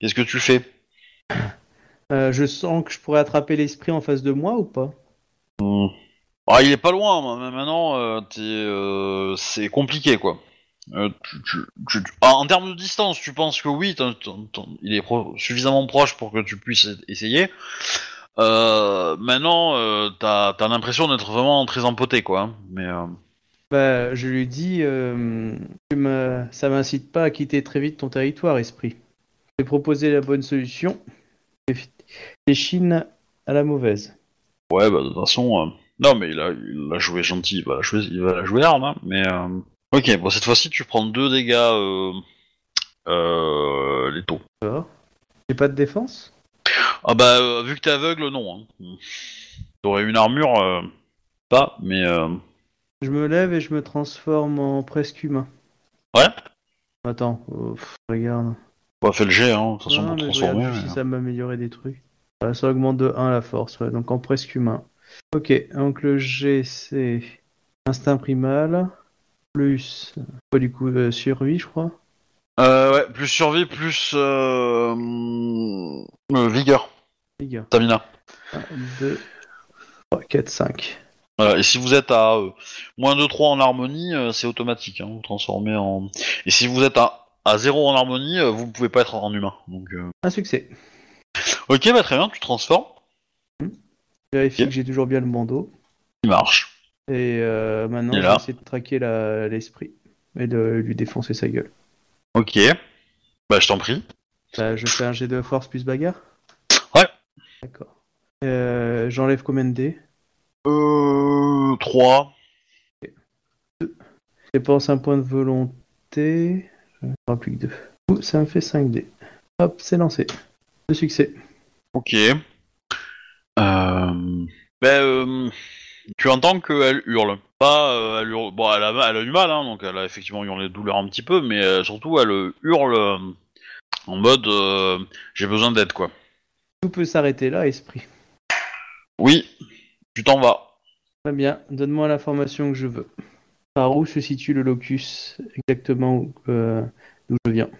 Qu'est-ce que tu fais? Euh, je sens que je pourrais attraper l'esprit en face de moi ou pas? Hmm. Ah, il est pas loin, mais maintenant, euh, c'est compliqué, quoi. Tu- tu- tu- tu- ah, en termes de distance, tu penses que oui, il est pro- suffisamment proche pour que tu puisses essayer. Euh, maintenant, euh, t'as, t'as l'impression d'être vraiment très empoté, quoi. hein. Mais euh, Bah, je lui dis, euh, tu me- ça m'incite pas à quitter très vite ton territoire, esprit. J'ai proposé la bonne solution. Les chines à la mauvaise. ouais, bah de toute façon, euh, non, mais il a, il a joué gentil, il va la jouer, il va la jouer arme. hein. Mais ok, bon, cette fois-ci, tu prends deux dégâts euh, létaux. D'accord. J'ai pas de défense? Ah bah, euh, vu que t'es aveugle, non. Hein. T'aurais une armure, euh, pas, mais... Euh... Je me lève et je me transforme en presque humain. Ouais Attends, oh, pff, regarde. Bah, fais le jet, hein, de toute façon, pour mais je transformer. regarde juste mais- si ça m'améliorer des trucs. Voilà, ça augmente de 1 la force, ouais, donc en presque humain. Ok, donc le G c'est instinct primal, plus quoi du coup euh, survie je crois. Euh, ouais, plus survie, plus... Euh... euh, vigueur, Les gars. stamina. 1, 2, 3, 4, 5. Voilà, et si vous êtes à euh, moins de 3 en harmonie, c'est automatique, hein, vous transformez en... Et si vous êtes à, à 0 en harmonie, vous pouvez pas être en humain. Donc, Un succès. Ok, bah très bien, tu transformes, Vérifie Ok. que j'ai toujours bien le bandeau. il marche. Et euh, maintenant je vais essayer de traquer l'esprit et de lui défoncer sa gueule. Ok, bah je t'en prie. Bah, je fais un G de force plus bagarre Ouais. D'accord. Euh, J'enlève combien de dés? Euh... 3. Je dépense un point de volonté. Je ne plus que deux. Ouh, ça me fait 5 dés. Hop, c'est lancé. Le succès. Ok. Euh... Ben, euh, tu entends qu'elle hurle. Pas, euh, elle hurle. Bon, elle a, elle a eu mal, hein, donc elle a effectivement hurlé de douleur un petit peu, mais euh, surtout elle euh, hurle euh, en mode euh, j'ai besoin d'aide, quoi. Tout peut s'arrêter là, esprit. Oui, tu t'en vas. Très bien, donne-moi l'information que je veux. Par où se situe le locus exactement où, euh, d'où je viens?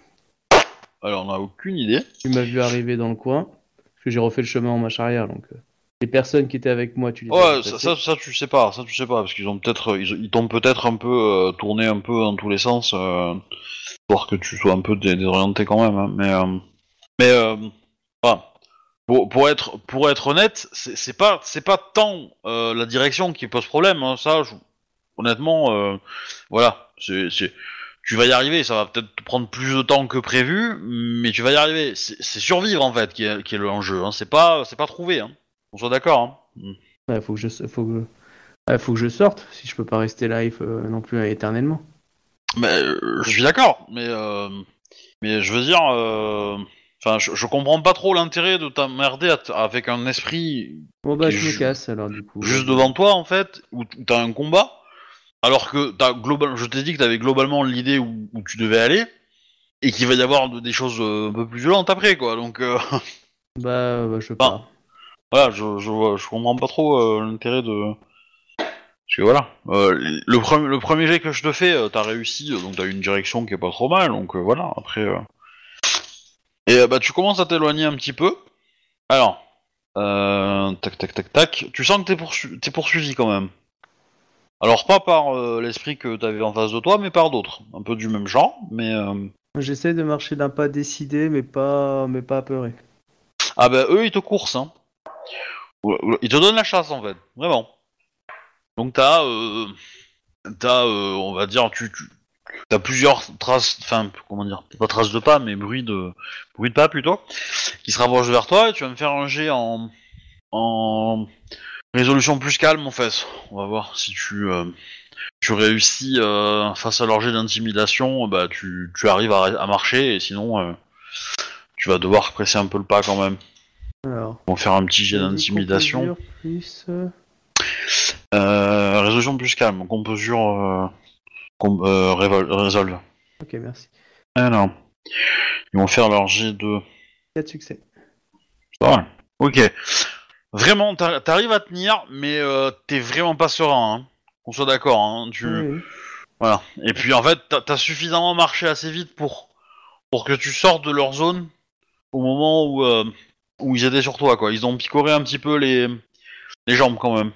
Alors, on n'a aucune idée. Tu m'as vu arriver dans le coin, parce que j'ai refait le chemin en marche arrière, donc euh, les personnes qui étaient avec moi, tu les Ouais, ça, ça, ça, tu sais pas, ça tu sais pas, parce qu'ils ont peut-être, ils, ils t'ont peut-être un peu euh, tourné un peu dans tous les sens, euh, pour que tu sois un peu dé- désorienté quand même. hein, mais, euh, mais, euh, voilà. Pour, pour être, pour être honnête, c'est c'est pas, c'est pas tant euh, la direction qui pose problème. hein, ça, je- honnêtement, voilà, c'est, c'est, tu vas y arriver. Ça va peut-être te prendre plus de temps que prévu, mais tu vas y arriver. C'est c'est survivre en fait qui est, qui est l'enjeu. Hein, c'est pas, c'est pas trouver. Hein. On soit d'accord. Hein. Ouais, faut que je, faut que, ouais, faut que je sorte, si je peux pas rester live euh, non plus éternellement. Mais euh, je suis d'accord, mais euh, mais je veux dire, enfin, je, je comprends pas trop l'intérêt de t'emmerder avec un esprit Bon bah je me casse alors du coup. juste devant toi en fait, où t'as un combat, alors que t'as global, je t'ai dit que t'avais globalement l'idée où, où tu devais aller, et qu'il va y avoir de- des choses un peu plus violentes après, quoi. Donc, Bah, bah, je sais pas. Voilà, je, je, je comprends pas trop euh, l'intérêt de. Parce que voilà, euh, le, premier, le premier jet que je te fais, euh, t'as réussi, euh, donc t'as une direction qui est pas trop mal, donc voilà, après. Et bah, tu commences à t'éloigner un petit peu. Alors, tac, tac, tac, tac. Tu sens que t'es poursu t'es poursuivi quand même. Alors, pas par l'esprit que t'avais en face de toi, mais par d'autres. Un peu du même genre, mais. euh, J'essaie de marcher d'un pas décidé, mais pas, mais pas apeuré. Ah bah eux ils te coursent hein. Ils te donnent la chasse en fait, vraiment. Donc t'as, euh, t'as, euh, on va dire, tu, tu as plusieurs traces, enfin comment dire, pas traces de pas, mais bruit de, bruit de pas plutôt, qui se rapprochent vers toi et tu vas me faire un jet en, en résolution plus calme en fait. On va voir si tu, euh, tu réussis face à leur jet d'intimidation, bah tu, tu arrives à, à marcher et sinon tu vas devoir presser un peu le pas quand même. Alors. On va faire un petit jet d'intimidation. Plus. euh, Euh, résolution plus calme, composure euh, com- euh, résolve. Ok, merci. Alors, ils vont faire leur jet de. 4 succès. Mal. Ok. Vraiment, t'ar- t'arrives à tenir, mais t'es vraiment pas serein. Hein. Qu'on soit d'accord. Hein. Tu... Oui, oui. Voilà. Et puis en fait, t'as as suffisamment marché assez vite pour pour que tu sortes de leur zone au moment où où ils étaient sur toi. Quoi. Ils ont picoré un petit peu les les jambes quand même.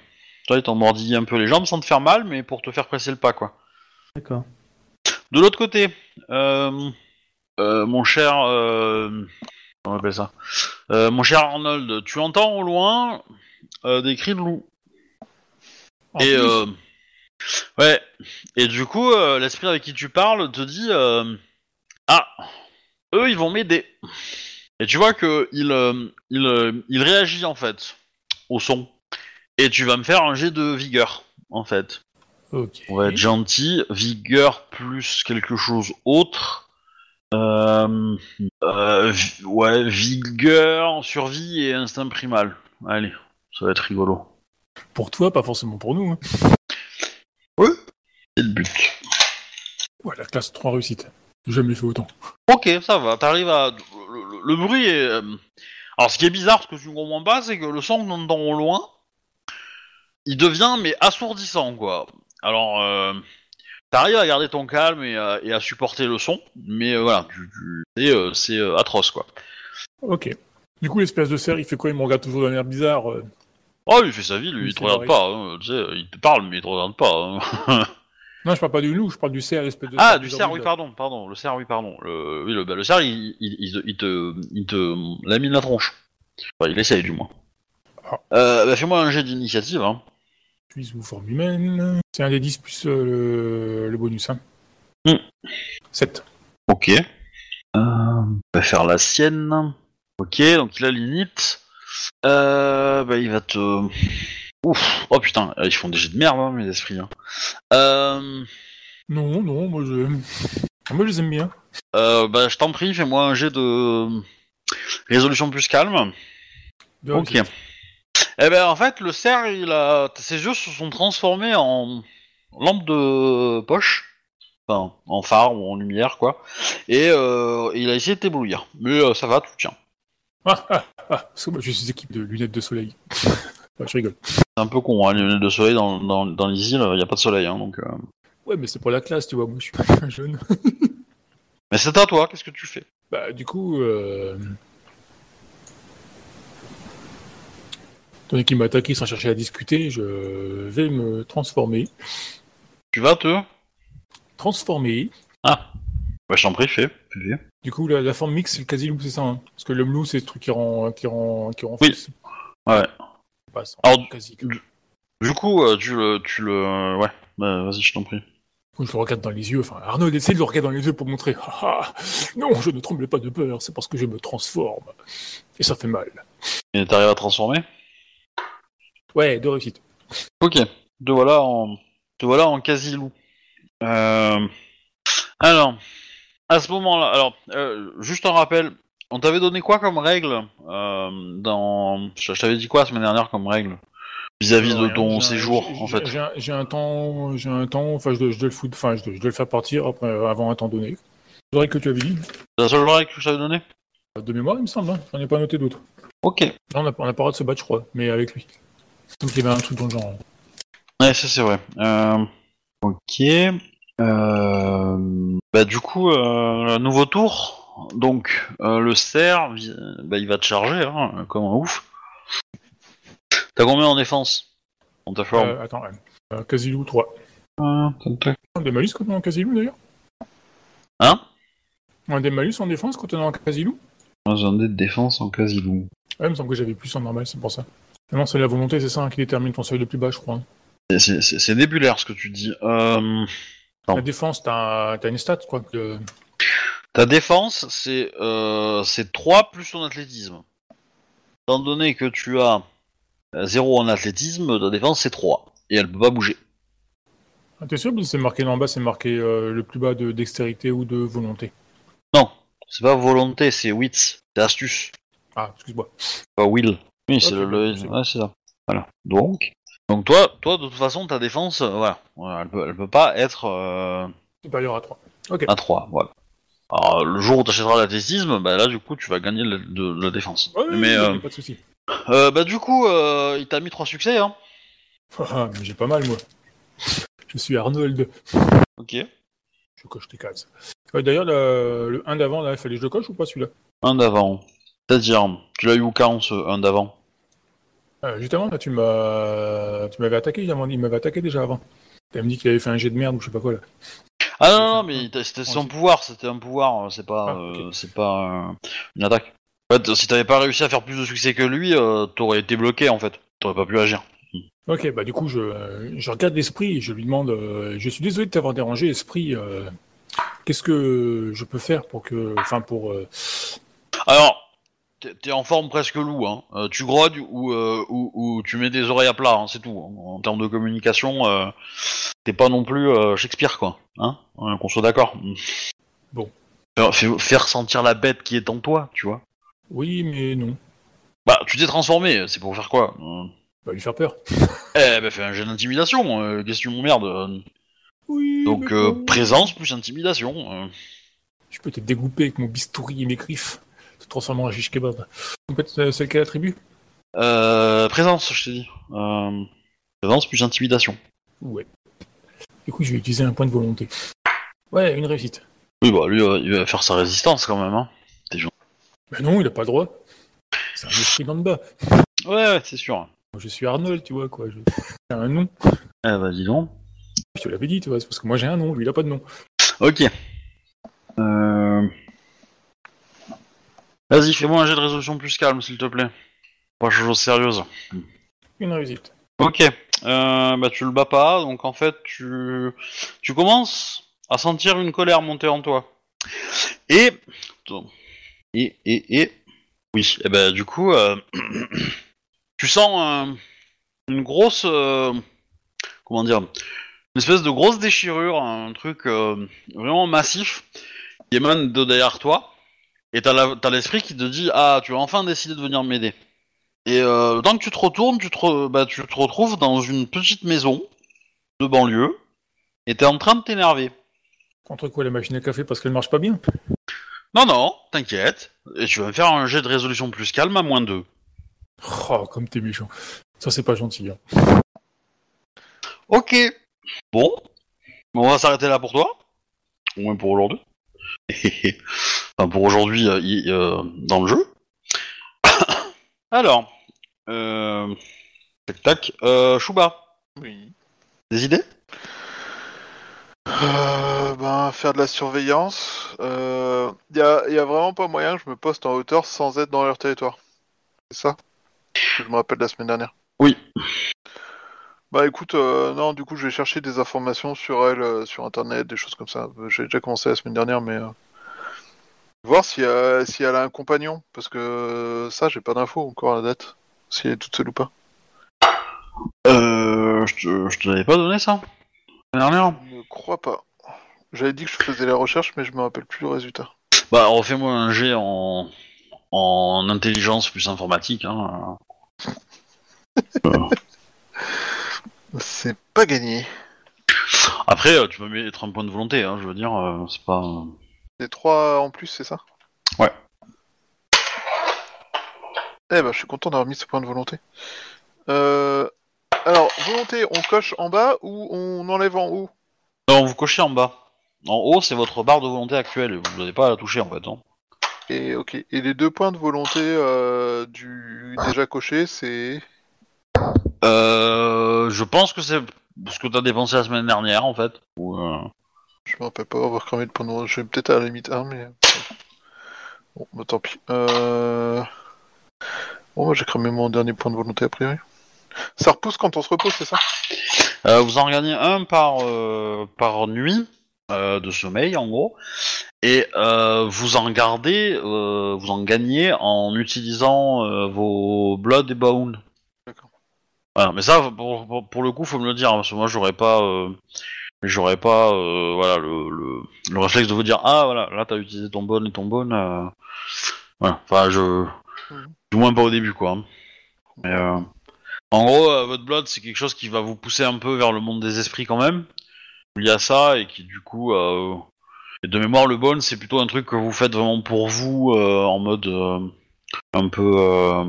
Toi, ils t'ont mordillé un peu les jambes sans te faire mal, mais pour te faire presser le pas, quoi. D'accord. De l'autre côté, euh, euh, mon cher, euh, comment on appelle ça? Euh, Mon cher Arnold, tu entends au loin des cris de loup. En Et ouais. Et du coup, l'esprit avec qui tu parles te dit ah, eux ils vont m'aider. Et tu vois que il, euh, il, euh, il réagit en fait au son. Et tu vas me faire un jet de vigueur en fait. Ok. On va être gentil. Vigueur plus quelque chose autre. Euh, euh, vi- ouais, vigueur, survie et instinct primal. Allez, ça va être rigolo. Pour toi, pas forcément pour nous. Hein. C'est le but. Ouais, la classe 3 réussite. Jamais fait autant. Ok, ça va. T'arrives à. Le, le- le bruit est. euh, Alors, ce qui est bizarre, ce que tu ne comprends pas, c'est que le son que t'entends au loin, il devient mais assourdissant, quoi. Alors, euh, t'arrives à garder ton calme et à, et à supporter le son, mais euh, voilà, c'est, euh, c'est atroce, quoi. Ok. Du coup, l'espèce de cerf, il fait quoi? Il me regarde toujours d'un air bizarre. Oh, il fait sa vie, lui, il te regarde pas, hein, tu sais, il te parle, mais il te regarde pas. hein. Non, je parle pas du loup, je parle du cerf, l'espèce de ah, cerf du cerf, oui, pardon, pardon, le cerf, oui, pardon. Le, oui, le, bah, le cerf, il, il, il, il te, il te lamine la tronche. Enfin, il essaye, du moins. Ah. Euh, bah, fais-moi un jet d'initiative, hein. Puis sous forme humaine. C'est un des 10 plus euh, le... le bonus. Hein. Hmm. 7. Ok. Euh, on va faire la sienne. Ok, donc il a l'init. Euh, bah, il va te... Ouf, oh putain, ils font des jets de merde, hein, mes esprits. Hein. Euh, Non, non, moi je. Moi je les aime bien. euh, bah, je t'en prie, fais-moi un jet de résolution plus calme. Ok. Eh ben en fait le cerf il a ses yeux se sont transformés en lampe de poche, enfin en phare ou en lumière quoi, et euh, il a essayé de t'éblouir, mais euh, ça va, tout tient. Ah, ah, ah, parce que moi je suis équipe de lunettes de soleil. Ouais, je rigole. C'est un peu con, hein, les lunettes de soleil dans, dans, dans les îles, il n'y a pas de soleil, hein, donc. euh. Ouais, mais c'est pour la classe, tu vois, moi je suis un jeune. Mais c'est à toi, qu'est-ce que tu fais? Bah, du coup, euh... Tandis qu'il m'a attaqué sans chercher à discuter, je vais me transformer. Tu vas te Transformer. Ah, bah je t'en prie, fais. Du coup, la, la forme mixte, c'est le quasi-loup, c'est ça hein? Parce que l'homme loup, c'est le truc qui rend, qui rend, qui rend Oui. Ouais. Alors, quasi. Du coup, euh, tu le, tu le, ouais, bah, vas-y, je t'en prie. Je le regarde dans les yeux. Enfin, Arnaud essaie de le regarder dans les yeux pour montrer. Ah, ah, non, je ne tremble pas de peur, c'est parce que je me transforme. Et ça fait mal. Et t'arrives à transformer? Ouais, de réussite. Ok, te voilà en, te voilà en quasi loup. Euh... Alors, à ce moment-là, alors, euh, juste un rappel, on t'avait donné quoi comme règle euh, dans, je t'avais dit quoi la semaine dernière comme règle? Vis-à-vis de Rien, ton séjour en fait. J'ai un, temps, j'ai un temps, enfin je dois, je dois le foutre, enfin je dois, je dois le faire partir après, avant un temps donné. oreilles que tu avais dit. C'est la seule oreille que je t'avais donnée? De mémoire, il me semble. Hein. J'en ai pas noté d'autres. Ok. Là, on n'a on a pas le droit de se battre, je crois, mais avec lui. Donc il y avait un truc dans le genre. Ouais, ça c'est vrai. Euh, ok. Euh, bah du coup, euh, nouveau tour? Donc euh, le cerf, bah, il va te charger, hein, comme un ouf. T'as combien en défense? On t'a Euh, attends. Euh, Casilou 3. un- tac, tac. Des malus quand on est en Casilou d'ailleurs? Hein? On a des malus en défense quand on est en Casilou? J'ai un dé de défense en quasi-loup. Ouais, il me semble que j'avais plus en normal, c'est pour ça. Non, c'est la volonté, c'est ça hein, qui détermine ton seuil le plus bas, je crois. hein. C'est- C'est c'est- c'est nébulaire ce que tu dis. Euh. La défense, t'as un- t'as une stat, quoi. Que... ta défense, c'est euh, c'est 3 plus ton athlétisme. Étant donné que tu as 0 en athlétisme, ta défense c'est 3. Et elle peut pas bouger. Ah, T'es sûr que c'est marqué là en bas, c'est marqué euh, le plus bas de dextérité ou de volonté? Non, c'est pas volonté, c'est wits, c'est astuce, Ah, excuse-moi. pas will. Oui, c'est le, le- ouais, c'est ça. Voilà. Donc, donc toi, toi de toute façon, ta défense, euh, voilà, elle peut, elle peut pas être euh, Supérieur à 3. Ok. à 3, voilà. Alors, le jour où tu achèteras l'athlétisme, bah là, du coup, tu vas gagner de, la défense. Ouais, mais, euh, pas de soucis. euh, bah du coup, euh, il t'a mis 3 succès, hein. Ah, mais j'ai pas mal, moi. Je suis Arnold. Ok. Je coche les cases. Ouais, D'ailleurs, le, le 1 d'avant, là, il fallait que je le coche ou pas celui-là? Un d'avant. C'est-à-dire, tu l'as eu où quand, ce un d'avant? Euh, Justement, là, tu m'as, tu m'avais attaqué, il m'avait attaqué déjà avant. Tu me dit qu'il avait fait un jet de merde ou je sais pas quoi là. Ah non, non, mais c'était son pouvoir, c'était un pouvoir, euh, c'est pas, Ah, euh, c'est pas euh, une attaque. En fait, si t'avais pas réussi à faire plus de succès que lui, euh, t'aurais été bloqué en fait. T'aurais pas pu agir. Ok, bah du coup, je, je regarde l'esprit et je lui demande euh, Je suis désolé de t'avoir dérangé, esprit. euh, Qu'est-ce que je peux faire pour que. Enfin, pour. euh, Alors, t'es en forme presque loup, hein. Euh, tu grodes ou, euh, ou, ou tu mets des oreilles à plat, hein, c'est tout. hein. En termes de communication, euh, t'es pas non plus Shakespeare, quoi. Hein Qu'on soit d'accord. Bon. Faire, fais- faire sentir la bête qui est en toi, tu vois. Oui, mais non. Bah, tu t'es transformé, c'est pour faire quoi Bah, lui faire peur. Eh, bah, fais un jeu d'intimidation, qu'est-ce que tu m'emmerdes euh? Oui. Donc, euh, bon. présence plus intimidation. Je peux te dégoupper avec mon bistouri et mes griffes. Transformer en shish kebab. En fait, c'est quelle attribut Euh, présence, je t'ai dit. Euh, présence plus intimidation. Ouais. Du coup, je vais utiliser un point de volonté. Ouais, une réussite. Oui, bah, lui, euh, il va faire sa résistance quand même, hein. Bah non, il a pas le droit. C'est un esprit dans le bas. Ouais, ouais, c'est sûr. Moi, Je suis Arnold, tu vois, quoi. Je- J'ai un nom. Eh, bah, dis donc. Je te l'avais dit, tu vois, c'est parce que moi j'ai un nom, lui il a pas de nom. Ok. Euh... Vas-y, fais-moi un jet de résolution plus calme, s'il te plaît. Pas chose sérieuse. Une réussite. Ok. Euh, bah, tu le bats pas, donc en fait, tu, tu commences à sentir une colère monter en toi. Et, et, et, et, oui. Et ben, du coup, euh, tu sens euh, une grosse, comment dire, une espèce de grosse déchirure, un truc vraiment massif qui émane de derrière toi. Et t'as l'esprit qui te dit ah tu as enfin décidé de venir m'aider. Et euh, le temps que tu te retournes, tu te, re- bah, tu te retrouves dans une petite maison de banlieue et t'es en train de t'énerver. Contre quoi la machine à café parce qu'elle marche pas bien? Non, non, t'inquiète. Et tu vas me faire un jet de résolution plus calme à moins 2. Oh, comme t'es méchant. Ça c'est pas gentil. Hein. Ok. Bon. On va s'arrêter là pour toi? Au moins pour aujourd'hui. Enfin, pour aujourd'hui euh, euh, dans le jeu. Alors. Euh... Tac tac. Euh, Chouba, Oui. des idées? Euh, ben, faire de la surveillance. Il euh, y, a, y a vraiment pas moyen que je me poste en hauteur sans être dans leur territoire. C'est ça? Que Je me rappelle de la semaine dernière. Oui. Bah écoute, euh, non, du coup, je vais chercher des informations sur elle, euh, sur internet, des choses comme ça. J'ai déjà commencé la semaine dernière, mais. euh, Voir si, euh, si elle a un compagnon, parce que ça, j'ai pas d'infos encore à la date. Si elle est toute seule ou pas. Euh. Je te, je te l'avais pas donné ça La dernière Je ne crois pas. J'avais dit que je faisais la recherche, mais je me rappelle plus le résultat. Bah, refais-moi un jet en. en intelligence plus informatique. Hein. C'est pas gagné. Après, euh, tu peux mettre un point de volonté, hein, je veux dire, euh, c'est pas. Des 3 en plus, c'est ça? Ouais. Eh ben, je suis content d'avoir mis ce point de volonté. Euh... Alors, volonté, on coche en bas ou on enlève en haut? Non, vous cochez en bas. En haut, c'est votre barre de volonté actuelle. Vous n'avez pas à la toucher en fait. hein. Et ok. Et les deux points de volonté euh, du déjà coché, c'est Euh, je pense que c'est ce que t'as dépensé la semaine dernière en fait. Ou, euh, Je me rappelle pas avoir cramé le point de volonté. Je vais peut-être à la limite 1, mais bon, bah tant pis. Euh... Bon, moi j'ai cramé mon dernier point de volonté a priori. Ça repousse quand on se repose, c'est ça? Euh, vous en gagnez un par, euh, par nuit euh, de sommeil, en gros, et euh, vous en gardez, euh, vous en gagnez en utilisant euh, vos blood et bones. Voilà, mais ça, pour, pour, pour le coup, faut me le dire, hein, parce que moi, j'aurais pas, euh, j'aurais pas, euh, voilà, le, le, le réflexe de vous dire, ah, voilà, là, t'as utilisé ton bone et ton bone. euh, voilà, enfin, je, du moins pas au début, quoi. hein. Mais, en gros, votre blood, c'est quelque chose qui va vous pousser un peu vers le monde des esprits quand même. Il y a ça et qui du coup, et de mémoire, le bone, c'est plutôt un truc que vous faites vraiment pour vous, en mode un peu,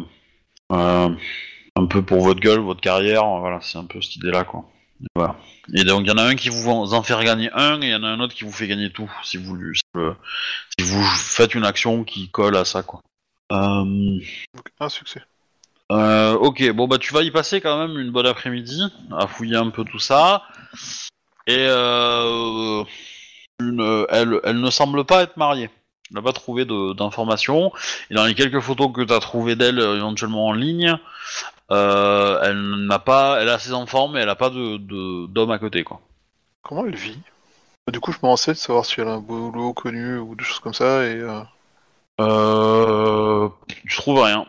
un peu pour votre gueule, votre carrière. Voilà, c'est un peu cette idée-là, quoi. Et Voilà. Et donc, il y en a un qui vous en fait gagner un, et il y en a un autre qui vous fait gagner tout, si vous, si, euh, si vous faites une action qui colle à ça, quoi. Euh, un succès. euh, ok, bon bah tu vas y passer quand même une bonne après-midi à fouiller un peu tout ça. Et euh, une, elle, elle ne semble pas être mariée. Elle n'a pas trouvé d'informations. Et dans les quelques photos que tu as trouvées d'elle éventuellement en ligne, euh, elle n'a pas, elle a ses enfants, mais elle n'a pas de d'homme à côté quoi. Comment elle vit? Du coup, je me renseigne de savoir si elle a un boulot connu ou des choses comme ça. Et euh, Euh, tu trouves rien.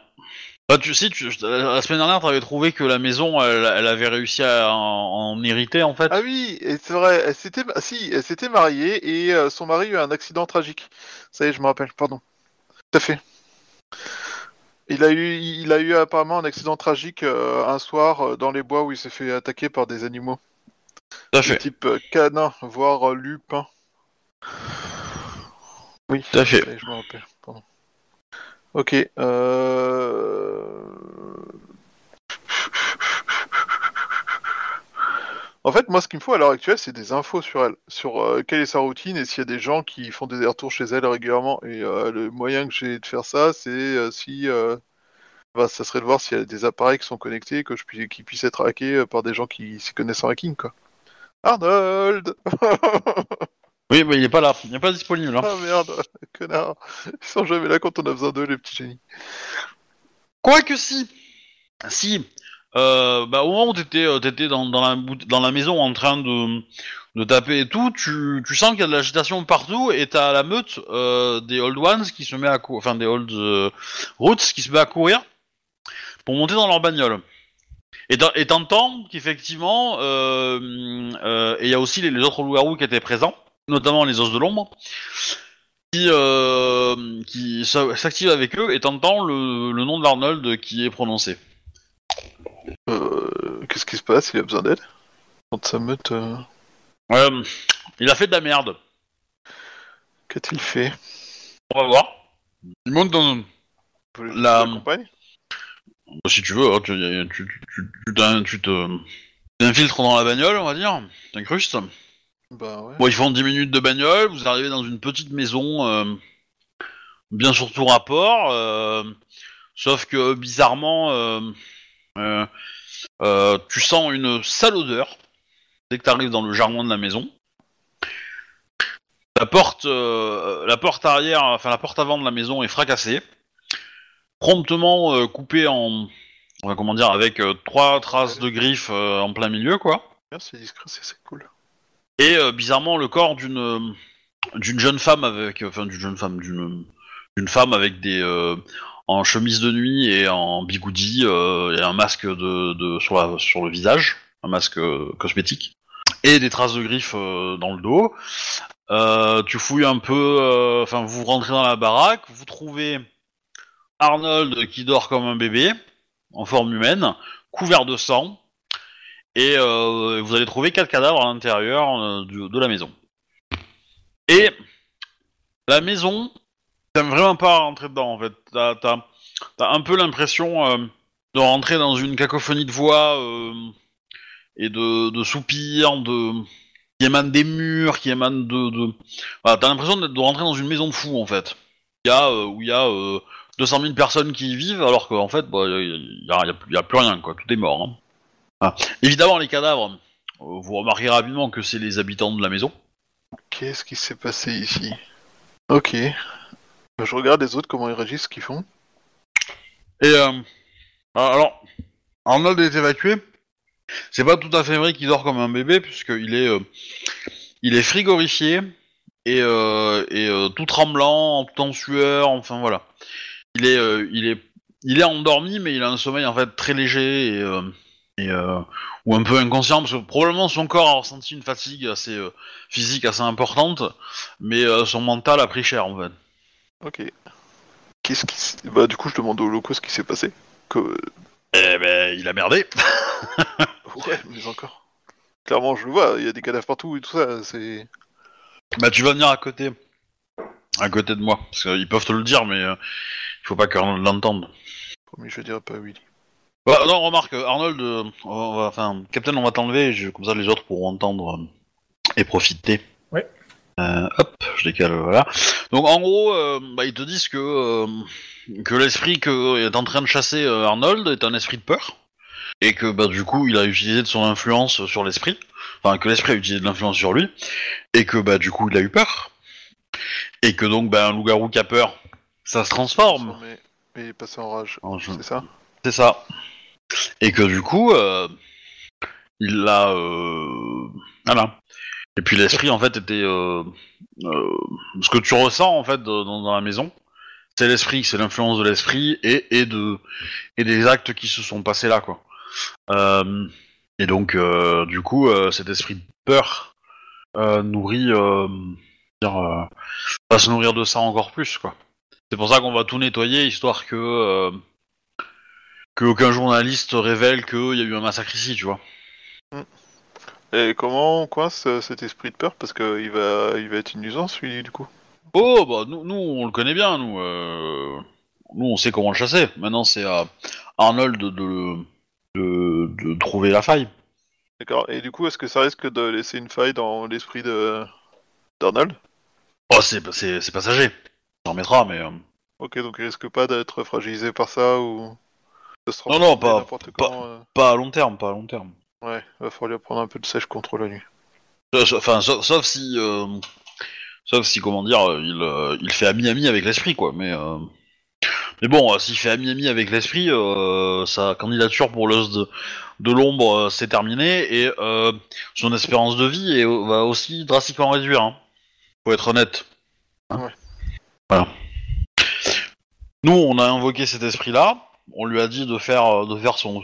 Bah, tu sais, tu, la semaine dernière, tu avais trouvé que la maison, elle, elle avait réussi à en, en hériter en fait. Ah oui, et c'est vrai, elle s'était, si, elle s'était mariée et euh, son mari a eu un accident tragique. Ça y est, je me rappelle, pardon. Tout à fait. Il a eu, il a eu apparemment un accident tragique euh, un soir euh, dans les bois où il s'est fait attaquer par des animaux, Tout à de type euh, canin, voire lupin. Oui, Tout à fait. je me rappelle, pardon. Ok, euh... En fait, moi, ce qu'il me faut à l'heure actuelle, c'est des infos sur elle, sur euh, quelle est sa routine et s'il y a des gens qui font des retours chez elle régulièrement. Et euh, le moyen que j'ai de faire ça, c'est euh, si, bah, ça serait de voir s'il y a des appareils qui sont connectés, que je puis, qui puissent être hackés par des gens qui s'y connaissent en hacking, quoi. Arnold Oui, mais il est pas là, il n'est pas disponible. Hein. Ah merde, connard Ils sont jamais là quand on a besoin d'eux, les petits génies. Quoique si, si, euh, bah, au moment où t'étais, euh, dans, dans, la, maison en train de, de taper et tout, tu, tu sens qu'il y a de l'agitation partout et t'as la meute euh, des old ones qui se met à courir, enfin des old euh, roots qui se met à courir pour monter dans leur bagnole. Et t'en- et t'entends qu'effectivement, euh, et il y a aussi les, autres loups-garous qui étaient présents, notamment les os de l'ombre, qui, qui s'a- s'active avec eux et t'entends le, le nom de l'Arnold qui est prononcé. Euh, Qu'est-ce qui se passe? Il a besoin d'aide? Quand sa meute... euh, Euh, il a fait de la merde. Qu'a-t-il fait? On va voir. Il monte dans... Vous voulez que je La- l'accompagne Si tu veux, hein, tu, tu, tu, tu, tu t'in- tu te... t'infiltres dans la bagnole, on va dire. T'incrustes. Bah ouais. Bon, ils font 10 minutes de bagnole, vous arrivez dans une petite maison, euh, bien sur tout rapport, euh, sauf que bizarrement, euh, euh, euh, tu sens une sale odeur dès que tu arrives dans le jardin de la maison. La porte, euh, la porte arrière, enfin la porte avant de la maison est fracassée, promptement euh, coupée en, enfin, comment dire, avec trois traces de griffes en plein milieu, quoi. C'est discret, c'est cool. Et bizarrement, le corps d'une d'une jeune femme avec, enfin d'une jeune femme, d'une d'une femme avec des en chemise de nuit et en bigoudi euh, et un masque de, sur le visage, un masque euh, cosmétique et des traces de griffes euh, dans le dos. Euh, tu fouilles un peu, enfin vous rentrez dans la baraque, vous trouvez Arnold qui dort comme un bébé en forme humaine, couvert de sang. Et vous allez trouver quatre cadavres à l'intérieur de la maison. Et la maison, t'aimes vraiment pas rentrer dedans en fait. T'as, t'as- t'as un peu l'impression euh, de rentrer dans une cacophonie de voix euh, et de, soupirs, de qui émanent des murs, qui émanent de. t'as l'impression de rentrer dans une maison de fous en fait. Y a, euh, où il y a euh, 200 000 personnes qui y vivent, alors qu'en fait, bah, il y, a, y a plus- rien, quoi. Tout est mort. hein. Évidemment, les cadavres, vous remarquez rapidement que c'est les habitants de la maison. Qu'est-ce qui s'est passé ici? Ok. Je regarde les autres, comment ils réagissent, ce qu'ils font. Et euh, alors, Arnold est évacué. C'est pas tout à fait vrai qu'il dort comme un bébé, puisqu'il est, euh, est frigorifié et, euh, tout tremblant, tout en sueur. Enfin voilà. Il est, il est, il est endormi, mais il a un sommeil en fait très léger et, ou un peu inconscient, parce que probablement son corps a ressenti une fatigue assez physique assez importante, mais son mental a pris cher en fait. Ok. Qu'est-ce qui s- Bah du coup je demande au loco ce qui s'est passé. Que... Eh ben, il a merdé. Ouais, mais encore. Clairement je le vois, il y a des cadavres partout et tout ça, c'est... Bah tu vas venir à côté. À côté de moi. Parce qu'ils peuvent te le dire, mais euh, il faut pas qu'Arnold l'entende. Promis, je dirais pas Willy. Bah, non, remarque, Arnold, euh, on va- enfin, Captain, on va t'enlever, je- comme ça les autres pourront entendre euh, et profiter. Euh, hop, je décale, voilà. Donc en gros, euh, bah, ils te disent que, euh, que l'esprit que est en train de chasser Arnold est un esprit de peur. Et que bah, du coup, il a utilisé de son influence sur l'esprit. Enfin, que l'esprit a utilisé de l'influence sur lui. Et que bah, du coup, il a eu peur. Et que donc, bah, un loup-garou qui a peur, ça se transforme. Mais, mais passé en rage, c'est ça? C'est ça. Et que du coup, il l'a. Euh... Voilà. Et puis l'esprit, en fait, était. Euh... euh, Ce que tu ressens, en fait, dans, la maison, c'est l'esprit, c'est l'influence de l'esprit et, et, de... et des actes qui se sont passés là, quoi. Euh, Et donc, du coup, cet esprit de peur nourrit. Va se nourrir de ça encore plus, quoi. C'est pour ça qu'on va tout nettoyer, histoire que. qu'aucun journaliste révèle qu'il y a eu un massacre ici, tu vois. Et comment on coince cet esprit de peur? Parce qu'il va, il va être une nuisance lui du coup. Oh, bah, nous, nous on le connaît bien, nous. euh, Nous, on sait comment le chasser. Maintenant, c'est à Arnold de, de, de, de trouver la faille. D'accord. Et du coup, est-ce que ça risque de laisser une faille dans l'esprit de d'Arnold? Oh, c'est c'est- c'est passager. Ça en mettra, mais... euh, Ok, donc il risque pas d'être fragilisé par ça ou de se Non, non, transformer pas- n'importe pas- comment, euh. pas à long terme, pas à long terme. Ouais, va falloir lui prendre un peu de sèche contre la nuit. Euh, Enfin, sauf, sauf si... euh, Sauf si, comment dire, il, euh, il fait ami-ami avec l'esprit, quoi. Mais, euh, mais bon, s'il fait ami-ami avec l'esprit, sa candidature pour l'os de, de l'ombre s'est terminée et son espérance de vie est- va aussi drastiquement réduire. Hein. Faut être honnête. Hein Ouais. Voilà. Nous, on a invoqué cet esprit-là. On lui a dit de faire, de faire son,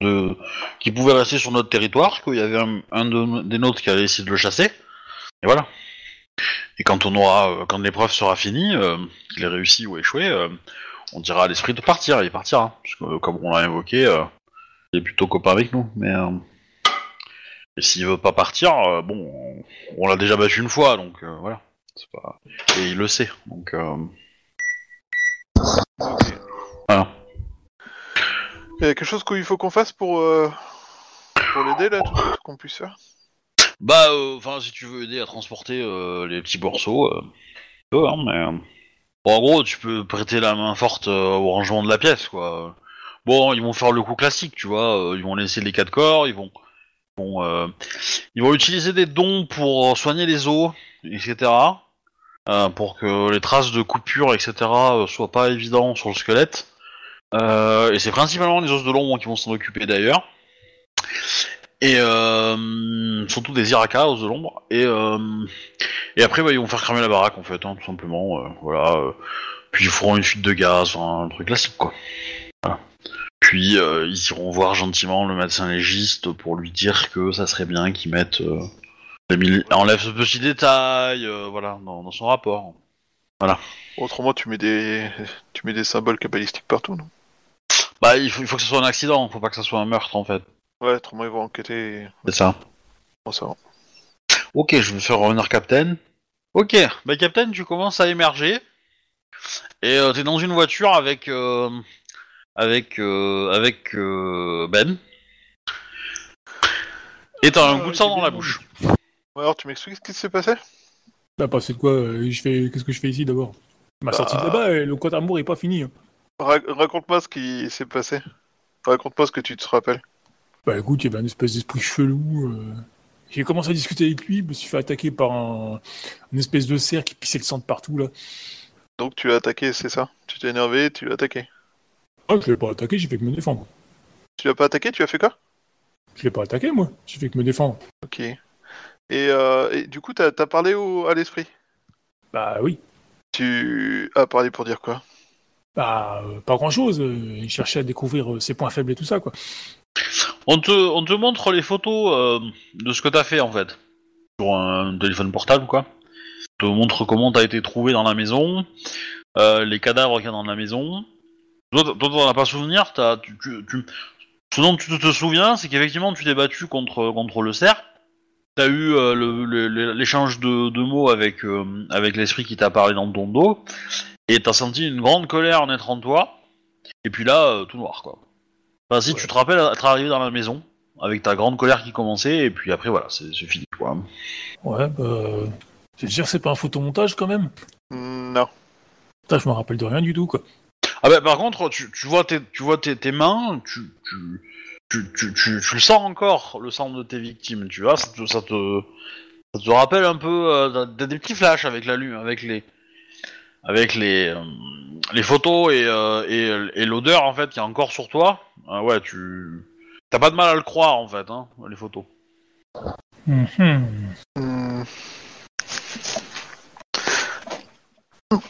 de, qu'il pouvait rester sur notre territoire, qu'il y avait un, un de- des nôtres qui allait essayer de le chasser. Et voilà. Et quand on aura, euh, quand l'épreuve sera finie, euh, qu'il ait réussi ou échoué, euh, on dira à l'esprit de partir, il partira. Parce que comme on l'a évoqué, euh, il est plutôt copain avec nous. Mais et s'il veut pas partir, bon, on, l'a déjà battu une fois, donc voilà. Et il le sait, donc. Y a quelque chose qu'il faut qu'on fasse pour euh, pour l'aider là, tout, qu'on puisse faire? Bah, euh, enfin, si tu veux aider à transporter euh, les petits morceaux, tu peux, hein, mais... en gros, tu peux prêter la main forte au rangement de la pièce, quoi. Bon, ils vont faire le coup classique, tu vois, ils vont laisser les quatre corps, ils vont... Ils vont utiliser des dons pour soigner les os, etc. pour que les traces de coupure, etc. soient pas évidentes sur le squelette. Euh, et c'est principalement les os de l'ombre qui vont s'en occuper d'ailleurs. Et euh, surtout des Iraka, os de l'ombre. Et, euh, et après, bah, ils vont faire cramer la baraque, en fait, hein, tout simplement. voilà. puis ils feront une fuite de gaz, un truc classique, quoi. Voilà. Puis ils iront voir gentiment le médecin légiste pour lui dire que ça serait bien qu'ils mettent... Euh, enlève ce petit détail, voilà, dans, dans son rapport. Autrement, tu mets des tu mets des symboles cabalistiques partout, non? Bah, il faut, il faut que ce soit un accident, faut pas que ça soit un meurtre, en fait. Ouais, autrement ils vont enquêter. et- C'est ça. Bon, ça va. Ok, je vais faire revenir Captain. Ok, bah Captain, tu commences à émerger et euh, t'es dans une voiture avec euh, avec euh, avec euh, Ben et t'as un Ah, goût de sang dans la bouche. Ouais, alors, tu m'expliques ce qui s'est passé? Bah, passé de quoi euh, je fais... Qu'est-ce que je fais ici d'abord? Ma Bah. sortie de là-bas, et le compte amour est pas fini. hein. Ra- Raconte-moi ce qui s'est passé. Raconte-moi ce que tu te rappelles. Bah écoute, il y avait un espèce d'esprit chelou. euh, J'ai commencé à discuter avec lui, je me suis fait attaquer par un... une espèce de cerf qui pissait le sang de partout là. Donc tu l'as attaqué, c'est ça? Tu t'es énervé, tu l'as attaqué? Ah, je l'ai pas attaqué, j'ai fait que me défendre. Tu l'as pas attaqué, tu as fait quoi? Je l'ai pas attaqué moi, j'ai fait que me défendre. Ok. Et, euh, et du coup, t'as as parlé au, à l'esprit? Bah oui. Tu as parlé pour dire quoi? Bah, euh, pas grand chose. il cherchait à découvrir euh, ses points faibles et tout ça quoi. On te on te montre les photos euh, de ce que t'as fait en fait sur un téléphone portable quoi. On te montre comment t'as été trouvé dans la maison, euh, les cadavres qu'il y a dans la maison. Toi, t'en as pas souvenir, tu, tu, tu- ce dont tu te souviens, c'est qu'effectivement tu t'es battu contre, contre le cerf. T'as eu euh, l'échange de, de mots avec, euh, avec l'esprit qui t'a parlé dans ton dos, et t'as senti une grande colère naître en toi, et puis là, euh, tout noir quoi. Enfin, si Ouais. tu te rappelles être arrivé dans la maison, avec ta grande colère qui commençait, et puis après voilà, c'est c'est fini quoi. Ouais, bah. C'est dire c'est pas un photomontage quand même? Non. Putain, je me rappelle de rien du tout quoi. Ah bah par contre, tu, tu vois tes, tu vois tes, tes mains, tu, tu, tu, tu, tu, tu le sens encore, le sang de tes victimes, tu vois, ça te, ça te, ça te rappelle un peu, euh, t'as des petits flashs avec la lune, avec les, avec les, euh, les photos et, euh, et, et l'odeur en fait qu'il y a encore sur toi. Ah ouais, tu, t'as pas de mal à le croire en fait, hein, les photos. Mhm. Hmm.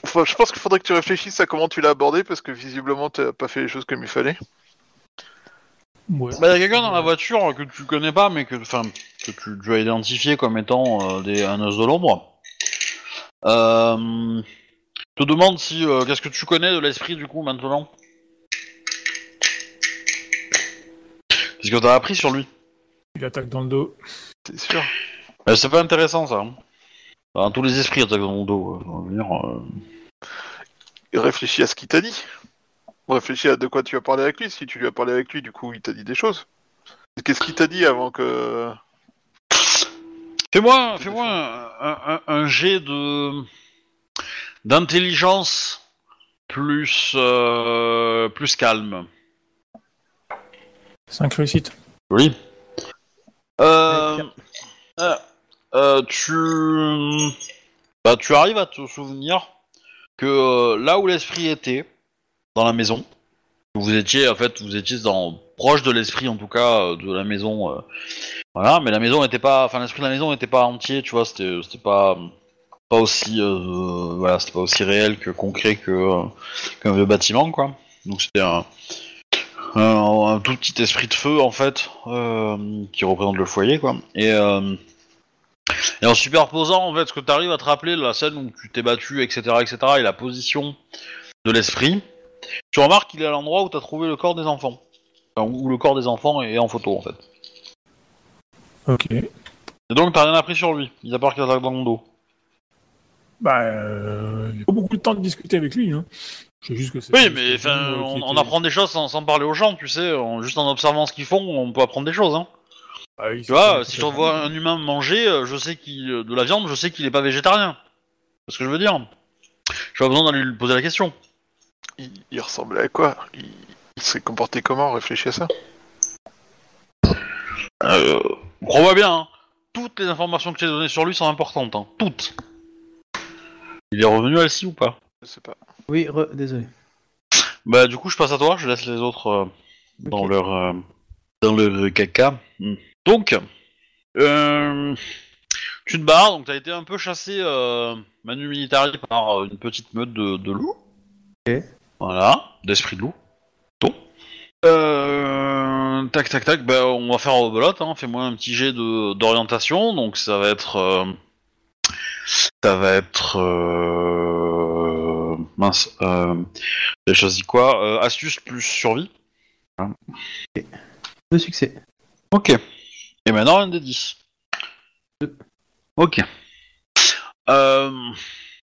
Enfin, je pense qu'il faudrait que tu réfléchisses à comment tu l'as abordé parce que visiblement t'as pas fait les choses comme il fallait. Ouais. Bah, y a quelqu'un dans la voiture que tu connais pas, mais que, enfin, que tu, tu as identifié comme étant euh, des, un os de l'ombre. Euh, te demande si, euh, qu'est-ce que tu connais de l'esprit du coup maintenant? Qu'est-ce que t'as appris sur lui? Il attaque dans le dos. C'est sûr. Euh, C'est pas intéressant ça. hein. Enfin, tous les esprits attaquent dans le dos. euh, on va dire, euh. Réfléchis à ce qu'il t'a dit. Réfléchis à de quoi tu as parlé avec lui. Si tu lui as parlé avec lui, du coup, il t'a dit des choses. Qu'est-ce qu'il t'a dit avant que. Fais-moi, fais-moi un, un, un- un jet de d'intelligence plus euh, plus calme. 5 réussites. Oui. Euh, euh, euh, tu, bah, tu arrives à te souvenir que euh, là où l'esprit était, dans la maison, vous étiez en fait, vous étiez dans proche de l'esprit en tout cas euh, de la maison. euh, voilà, mais la maison n'était pas, enfin l'esprit de la maison n'était pas entier, tu vois, c'était, c'était pas, pas aussi, euh, voilà, c'était pas aussi réel que concret que euh, qu'un vieux bâtiment, quoi. Donc c'était un, un, un tout petit esprit de feu en fait euh, qui représente le foyer quoi et, et en superposant en fait ce que tu arrives à te rappeler de la scène où tu t'es battu etc etc et la position de l'esprit tu remarques qu'il est à l'endroit où tu as trouvé le corps des enfants Enfin, où le corps des enfants est en photo en fait Ok. et donc t'as rien appris sur lui mis à part qu'il attaque dans le dos Bah, euh, j'ai pas beaucoup de temps de discuter avec lui. Hein. Je sais juste que c'est. oui mais enfin on, on était- apprend des choses sans, sans parler aux gens tu sais en- juste en observant ce qu'ils font on peut apprendre des choses hein Ah oui, Tu vois, si je vois un humain manger, euh, je sais qu'il euh, de la viande, je sais qu'il est pas végétarien. C'est ce que je veux dire. J'ai pas besoin d'aller lui poser la question. Il, il ressemblait à quoi? Il, il s'est comporté comment? Réfléchis à ça. Euh, crois-moi bien, hein, toutes les informations que j'ai données sur lui sont importantes, hein, toutes. Il est revenu à Elsie ou pas? Je sais pas. Oui, re- désolé. Bah du coup je passe à toi, je laisse les autres euh, dans Ok. leur euh, dans le caca. Hmm. Donc, euh, tu te barres, donc t'as été un peu chassé euh, manu militari par euh, une petite meute de, de loups. Ok. Voilà, d'esprit de loup. Bon. Euh, tac tac tac, bah on va faire en rebelote, hein. fais-moi un petit jet de d'orientation, donc ça va être euh, ça va être euh, mince, euh, j'ai choisi quoi Euh, Astuce plus survie. Deux succès. Ok. Et maintenant un des 10. Deux. Ok. Euh,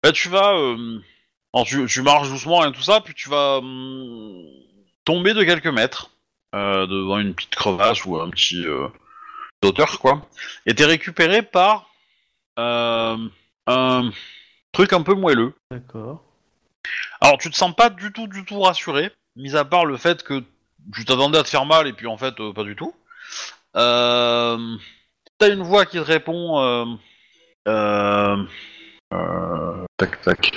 bah, tu vas, alors, tu, tu marches doucement et tout ça, puis tu vas hum, tomber de quelques mètres devant une petite crevasse ou un petit hauteur quoi, et t'es récupéré par euh, un truc un peu moelleux. D'accord. Alors tu te sens pas du tout, du tout rassuré, mis à part le fait que tu t'attendais à te faire mal et puis en fait euh, pas du tout. Euh, T'as une voix qui te répond. Euh, euh, euh, tac tac.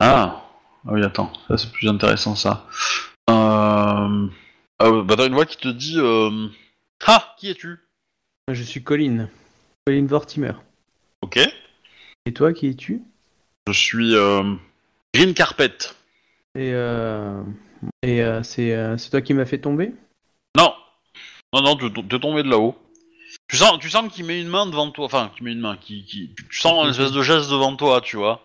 Ah, ah oui attends, ça c'est plus intéressant ça. Euh, euh, bah t'as une voix qui te dit. Euh, ah, qui es-tu? Je suis Colin. Colin Vortimer. Ok. Et toi, qui es-tu? Je suis euh, Green Carpet. Et, euh... Et euh, c'est c'est toi qui m'as fait tomber? Non, non non, tu t'es tombé de là-haut. Tu sens, tu sens qu'il met une main devant toi, enfin, qu'il met une main, qui, qui, tu sens une espèce de geste devant toi, tu vois.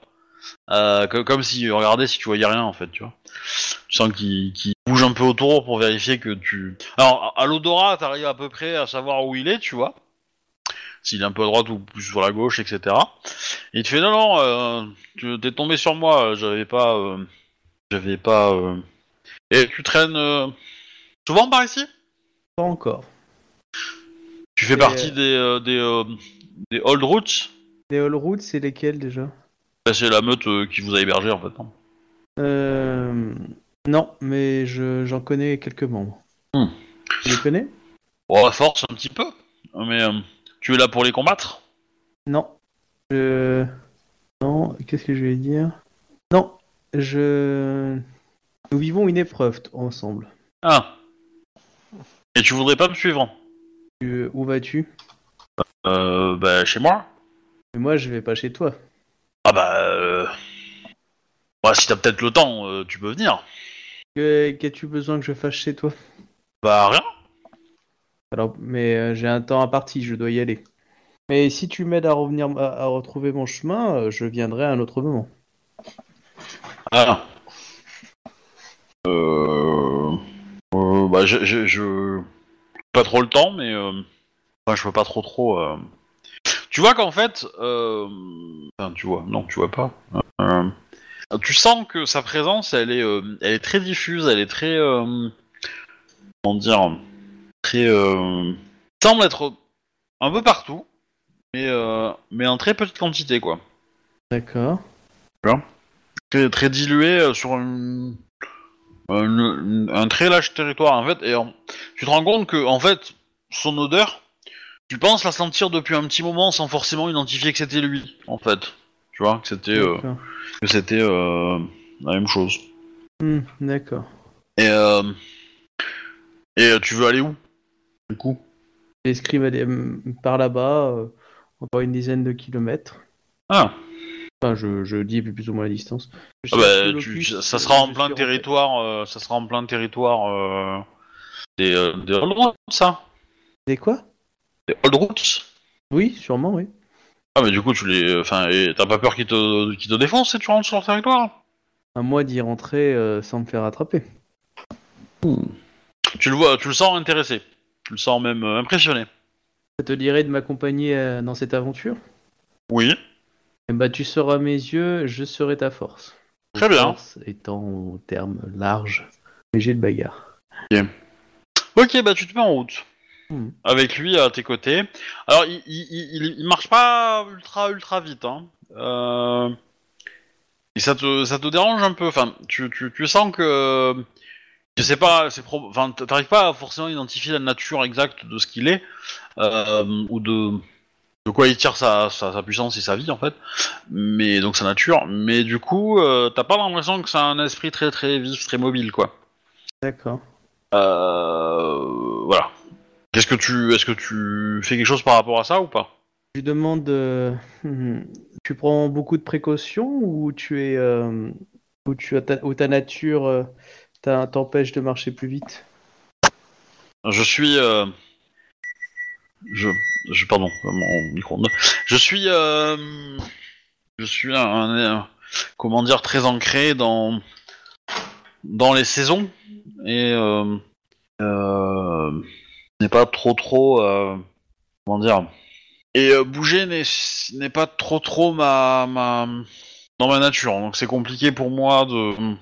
Euh, que- comme si, regardez si tu voyais rien en fait, tu vois. Tu sens qu'il bouge un peu autour pour vérifier que tu. Alors, à l'odorat, t'arrives à peu près à savoir où il est, tu vois. S'il est un peu à droite ou plus sur la gauche, etc. Et il te fait non, non, euh, tu t'es tombé sur moi, j'avais pas. euh, j'avais pas. euh, Et tu traînes euh, souvent par ici? Pas encore. Tu fais Et, partie euh, des, euh, des, euh, des Old Roots? Les All Routes, c'est lesquels déjà? Bah, C'est la meute euh, qui vous a hébergé en fait. non euh... Non, mais je- j'en connais quelques membres. Hmm. Tu les connais? Bon, à force un petit peu. Mais euh, tu es là pour les combattre? Non. Je... Non, qu'est-ce que je vais dire? Non, je... Nous vivons une épreuve ensemble. Ah. Et tu voudrais pas me suivre? Où vas-tu? Euh, bah, chez moi Mais moi, je vais pas chez toi. Ah bah... Euh... Bah, si t'as peut-être le temps, euh, tu peux venir. Qu'as-tu besoin que je fasse chez toi? Bah, rien. Alors, mais euh, j'ai un temps imparti, je dois y aller. Mais si tu m'aides à revenir, à, retrouver mon chemin, euh, je viendrai à un autre moment. Ah. Euh... euh, bah, je... je- Pas trop le temps, mais... Euh... Enfin, je peux pas trop trop... Tu vois qu'en fait... Enfin, tu vois, non, tu vois pas. Tu sens que sa présence, elle est, elle est très diffuse, elle est très... Comment dire Très... Euh... semble être un peu partout, mais, euh... mais en très petite quantité, quoi. D'accord. très, très dilué euh, sur une- une- une- un très large territoire en fait et tu te rends compte que en fait son odeur tu penses la sentir depuis un petit moment sans forcément identifier que c'était lui en fait tu vois que c'était euh, que c'était euh, la même chose Hmm, D'accord. et euh, et tu veux aller où? Du coup L'escrime a des- hum, par là-bas, euh, encore une dizaine de kilomètres. ah Enfin, je, je dis plus ou moins la distance. Ah bah, tu- ça euh, sera en plein territoire euh, ça sera en plein territoire euh, des euh, des old routes ça Des quoi? Des old routes Oui, sûrement, oui. Ah mais du coup tu les, enfin, t'as pas peur qu'ils te, qu'ils te défoncent si tu rentres sur leur territoire? À moi d'y rentrer euh, sans me faire attraper. Tu le vois, tu le sens intéressé, tu le sens même euh, impressionné. Ça te dirait de m'accompagner euh, dans cette aventure? Oui. Eh bah, tu seras mes yeux, je serai ta force. Très bien. Force étant au terme large, léger de bagarre. Ok, bah tu te mets en route. Hmm. Avec lui à tes côtés. Alors il, il, il, il marche pas ultra ultra vite, hein. Euh... Et ça te, ça te dérange un peu? Enfin, tu, tu, tu sens que je sais pas, c'est pro... enfin, t'arrives pas à forcément identifier la nature exacte de ce qu'il est euh, ou de de quoi il tire sa, sa, sa puissance et sa vie en fait, mais donc sa nature. Mais du coup, euh, t'as pas l'impression que c'est un esprit très très vif, très mobile quoi. D'accord. Euh, voilà. Qu'est-ce que tu, est-ce que tu fais quelque chose par rapport à ça ou pas? Je lui demande, euh, tu prends beaucoup de précautions ou tu es, euh, ou tu as ta, ou ta nature t'empêche de marcher plus vite. Je suis, euh, je, je, pardon, mon micro. Je suis, euh, je suis un, comment dire, très ancré dans, dans les saisons. Et euh, euh, n'est pas trop trop, euh, comment dire, Et bouger n'est pas trop trop ma, ma dans ma nature, donc c'est compliqué pour moi de,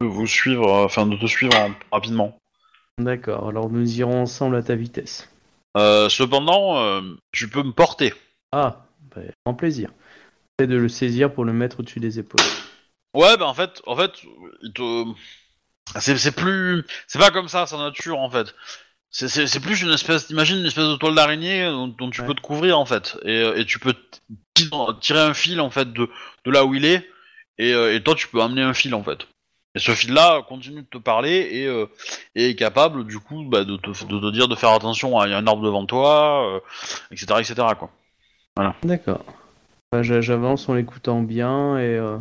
de vous suivre, euh, enfin de te suivre en- rapidement. D'accord, alors nous irons ensemble à ta vitesse. Euh, cependant, euh, tu peux me porter. Ah, bah, grand plaisir. J'essaie de le saisir pour le mettre au-dessus des épaules. Ouais, bah en fait, en fait, il te, c'est c'est plus, c'est pas comme ça sa nature en fait. C'est- C'est c'est plus une espèce, imagine une espèce de toile d'araignée dont, dont tu Ouais. peux te couvrir en fait, et, euh, et tu peux t- tirer un fil en fait de, de là où il est, et, euh, et toi tu peux amener un fil en fait. Et ce fil-là continue de te parler et, euh, et est capable du coup bah, de, te, de te dire de faire attention, à- il y a un arbre devant toi, euh, etc., etc. quoi. D'accord. Bah, j'a- J'avance en l'écoutant bien et, euh,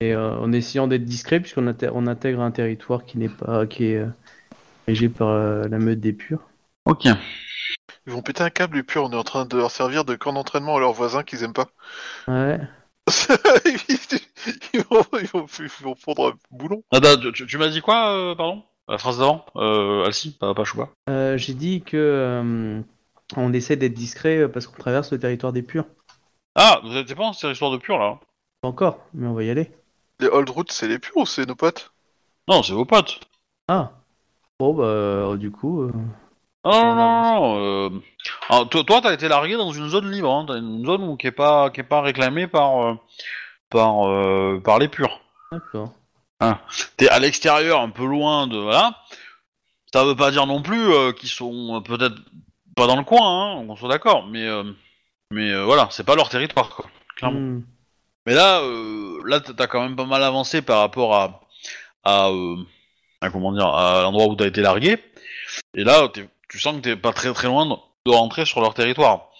et euh, en essayant d'être discret puisqu'on intègre un territoire qui n'est pas qui est euh, dirigé par euh, la meute des purs. Ok. Ils vont péter un câble et puis on est en train de leur servir de camp d'entraînement à leurs voisins qu'ils aiment pas. Ouais. ils, vont, ils, vont, ils vont prendre un boulon. Attends, tu, tu- tu m'as dit quoi, euh, pardon? La phrase d'avant? Euh, Alcy, pas, pas Chouba Euh, J'ai dit que euh, on essaie d'être discret euh, parce qu'on traverse le territoire des purs. Ah, vous n'êtes pas en cette histoire de pur là Pas encore, mais on va y aller. Les old routes, c'est les purs ou c'est nos potes? Non, c'est vos potes. Ah. Bon bah du coup. Non, non, non, euh, alors, toi, toi, t'as été largué dans une zone libre. Hein. Une zone où, qui est pas, qui est pas réclamée par, euh, par, euh, par les purs. D'accord. T'es à l'extérieur, un peu loin de, voilà. Ça veut pas dire non plus euh, qu'ils sont euh, peut-être pas dans le coin, hein, on soit d'accord. Mais, euh, mais voilà, c'est pas leur territoire, quoi. Clairement. Hmm. Mais là, là, t'as quand même pas mal avancé par rapport à, à, à comment dire, à l'endroit où t'as été largué. Et là, t'es- tu sens que t'es pas très très loin de, rentrer sur leur territoire,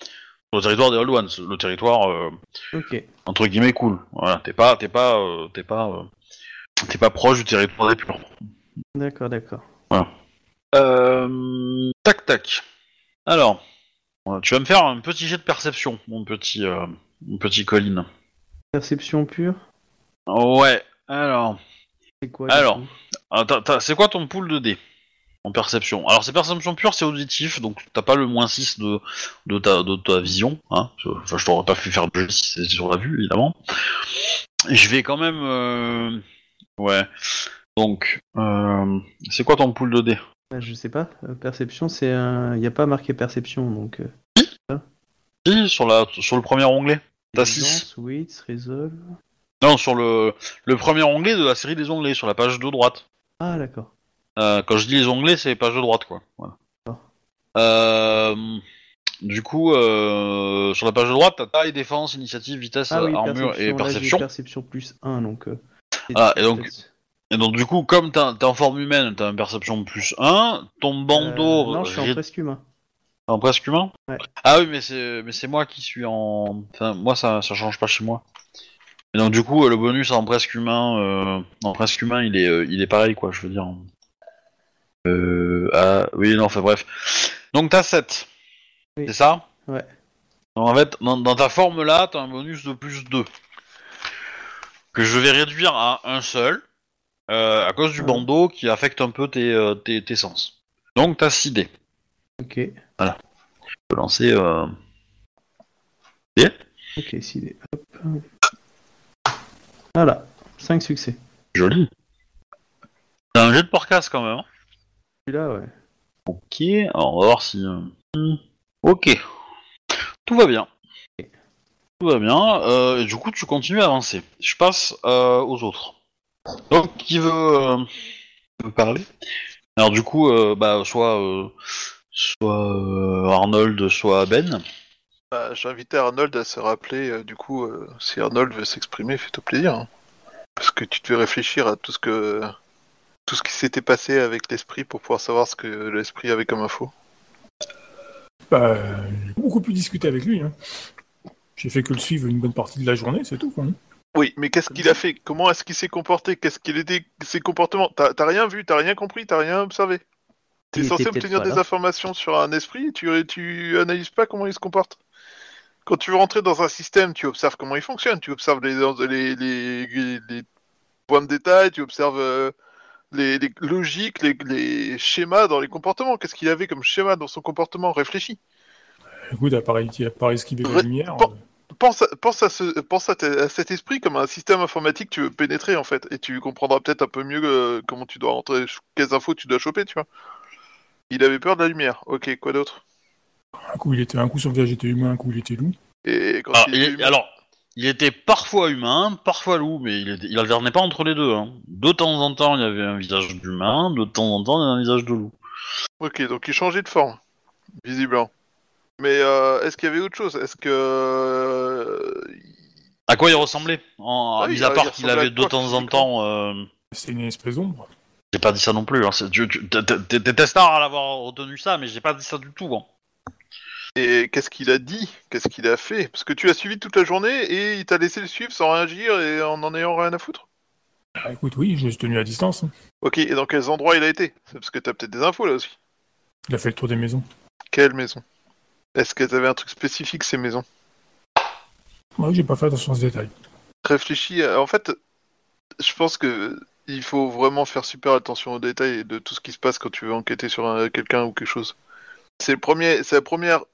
sur le territoire des Old Ones, le territoire euh, entre guillemets cool. Voilà, t'es pas, t'es pas, euh, t'es pas, euh, t'es pas proche du territoire des purs. D'accord, d'accord. Euh, tac tac. Alors, tu vas me faire un petit jet de perception, mon petit, mon petit Colline. Perception pure? Ouais. Alors. C'est quoi Alors. c'est quoi ton pool de dés? En perception Alors c'est perception pure, c'est auditif, donc t'as pas le moins 6 de, de, ta, de ta vision. Hein enfin, je t'aurais pas fait faire de si c'était sur la vue, évidemment. Je vais quand même... euh, Ouais. Donc, euh, c'est quoi ton pool de dés? Bah, Je sais pas. Euh, perception, c'est un. Il n'y a pas marqué perception donc. euh, Si, sur, la, sur le premier onglet. T'as 6. Intelligence, Wits, Resolve. Non, sur le, le premier onglet de la série des onglets, sur la page de droite. Ah d'accord. Euh, quand je dis les onglets, c'est page de droite, quoi. Voilà. Euh, du coup, euh, sur la page de droite, t'as taille, défense, initiative, vitesse, Ah oui, armure perception. et là, j'ai perception. perception plus 1 donc. c'est- Ah, et donc, Et donc, du coup, comme t'es en forme humaine, t'as une perception plus 1, ton bandeau... Non, je suis en presque humain. en presque humain Ouais. Ah oui, mais c'est mais c'est moi qui suis en... Enfin, moi, ça, ça change pas chez moi. Et donc, du coup, le bonus en presque humain, en presque humain, il est, il est pareil, quoi, je veux dire. Euh... Ah, oui, non, enfin, bref. Donc, t'as 7. Oui. C'est ça? Ouais. Donc, en fait, dans, dans ta forme là, t'as un bonus de plus 2. Que je vais réduire à un seul, euh, à cause du Ouais. bandeau qui affecte un peu tes, euh, tes, tes sens. Donc, t'as 6 dés. Ok. Je peux lancer. Euh... Ok, si. Hop. Voilà. 5 succès. Joli. T'as un jet de porcasse quand même. Celui-là, ouais. Ok, alors on va voir si. euh, hmm, Ok. Tout va bien. Tout va bien. euh, et du coup, tu continues à avancer. Je passe euh, aux autres. Donc, qui veut, euh, veut parler? Alors, du coup, euh, bah, soit, euh, soit euh, Arnold, soit Ben. Bah, J'ai invité Arnold à se rappeler, euh, du coup, euh, si Arnold veut s'exprimer, fais-toi plaisir. hein. Parce que tu devais réfléchir à tout ce que tout ce qui s'était passé avec l'esprit pour pouvoir savoir ce que l'esprit avait comme info. Bah, j'ai beaucoup pu discuter avec lui. Hein. J'ai fait que le suivre une bonne partie de la journée, c'est tout. Quoi. hein. Oui, mais qu'est-ce qu'il a fait? Comment est-ce qu'il s'est comporté? Qu'est-ce qu'il était? Ses comportements? T'as rien vu, t'as rien compris, t'as rien observé. T'es censé obtenir des là. informations sur un esprit et tu, tu analyses pas comment il se comporte. Quand tu veux rentrer dans un système, tu observes comment il fonctionne, tu observes les, les, les, les- les points de détail, tu observes euh, les, les logiques, les, les schémas dans les comportements. Qu'est-ce qu'il avait comme schéma dans son comportement Réfléchis. Écoute, à part, à part esquiver la Ouais, lumière. euh, Pense, à- pense, à, ce, pense à, cet esprit comme un système informatique que tu veux pénétrer en fait, et tu comprendras peut-être un peu mieux euh, comment tu dois rentrer, quelles infos tu dois choper, tu vois. Il avait peur de la lumière. Ok, quoi d'autre? Un coup, il était un coup son visage était humain, un coup il était loup. Et quand Ah, il il était est- humain- alors, il était parfois humain, parfois loup, mais il, était- il alternait pas entre les deux. Hein. De temps en temps, il y avait un visage d'humain, de temps en temps, il y avait un visage de loup. Ok, donc il changeait de forme, visiblement. Mais euh, est-ce qu'il y avait autre chose? Est-ce que euh, À quoi il ressemblait? En, Ah oui, Mis à part qu'il avait de quoi, temps en temps. euh, C'est une espèce d'ombre. J'ai pas dit ça non plus. Hein. c'est- tu- tu- t'es- T'es t'es testard à l'avoir retenu ça, mais j'ai pas dit ça du tout. Hein. Et qu'est-ce qu'il a dit? Qu'est-ce qu'il a fait? Parce que tu l'as suivi toute la journée et il t'a laissé le suivre sans réagir et en en ayant rien à foutre? Ah, écoute, oui, je me suis tenu à distance. hein. Ok, et dans quels endroits il a été? C'est parce que t'as peut-être des infos là aussi. Il a fait le tour des maisons. Quelle maison? Est-ce qu'elles avaient un truc spécifique ces maisons? Ouais, j'ai pas fait attention à ce détail. Réfléchis, à- en fait, je pense que il faut vraiment faire super attention aux détails de tout ce qui se passe quand tu veux enquêter sur un- quelqu'un ou quelque chose. C'est le premier, c'est la première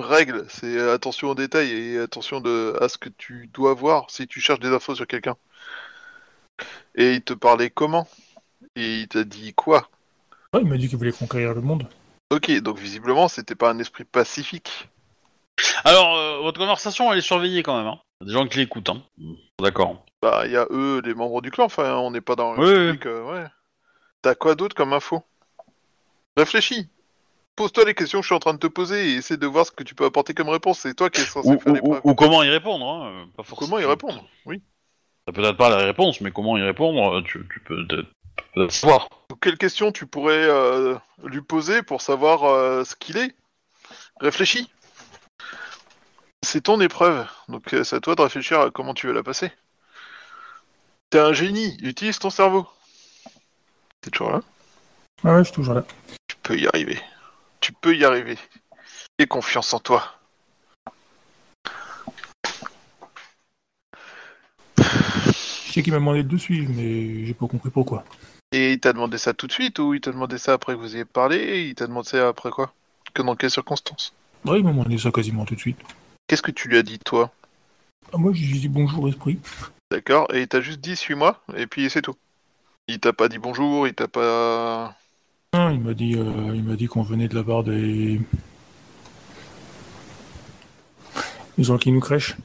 règle, c'est attention aux détails et attention de, à ce que tu dois voir si tu cherches des infos sur quelqu'un. Et il te parlait comment? Et il t'a dit quoi? Ouais, il m'a dit qu'il voulait conquérir le monde. Ok, donc visiblement c'était pas un esprit pacifique. Alors, euh, votre conversation, elle est surveillée quand même. Hein. Il y a des gens qui l'écoutent. Hein. D'accord. Bah, il y a eux, les membres du clan, enfin, on n'est pas dans le Oui, oui. public, euh, ouais. T'as quoi d'autre comme info? Réfléchis. Pose-toi les questions que je suis en train de te poser et essaie de voir ce que tu peux apporter comme réponse. C'est toi qui es censé Ou, faire ou- l'épreuve. ou- ou comment y répondre. Hein. euh, Pas forcément. Comment y répondre Oui. T'as peut-être pas la réponse, mais comment y répondre, euh, tu, tu peux peut-être peut-être savoir. Donc, quelles questions tu pourrais euh, lui poser pour savoir euh, ce qu'il est? Réfléchis. C'est ton épreuve, donc euh, c'est à toi de réfléchir à comment tu veux la passer. T'es un génie, utilise ton cerveau. T'es toujours là? Ah ouais, je suis toujours là. Tu peux y arriver. Tu peux y arriver. Aie confiance en toi. Je sais qu'il m'a demandé de le suivre, mais j'ai pas compris pourquoi. Et il t'a demandé ça tout de suite ou il t'a demandé ça après que vous ayez parlé Il t'a demandé ça après quoi? Que dans quelles circonstances? Ouais, il m'a demandé ça quasiment tout de suite. Qu'est-ce que tu lui as dit toi? Ah, moi, j'ai dit bonjour, esprit. D'accord Et il t'a juste dit suis-moi et puis c'est tout. Il t'a pas dit bonjour, il t'a pas. Ah, il m'a dit, euh, il m'a dit qu'on venait de la part des... des gens qui nous crèchent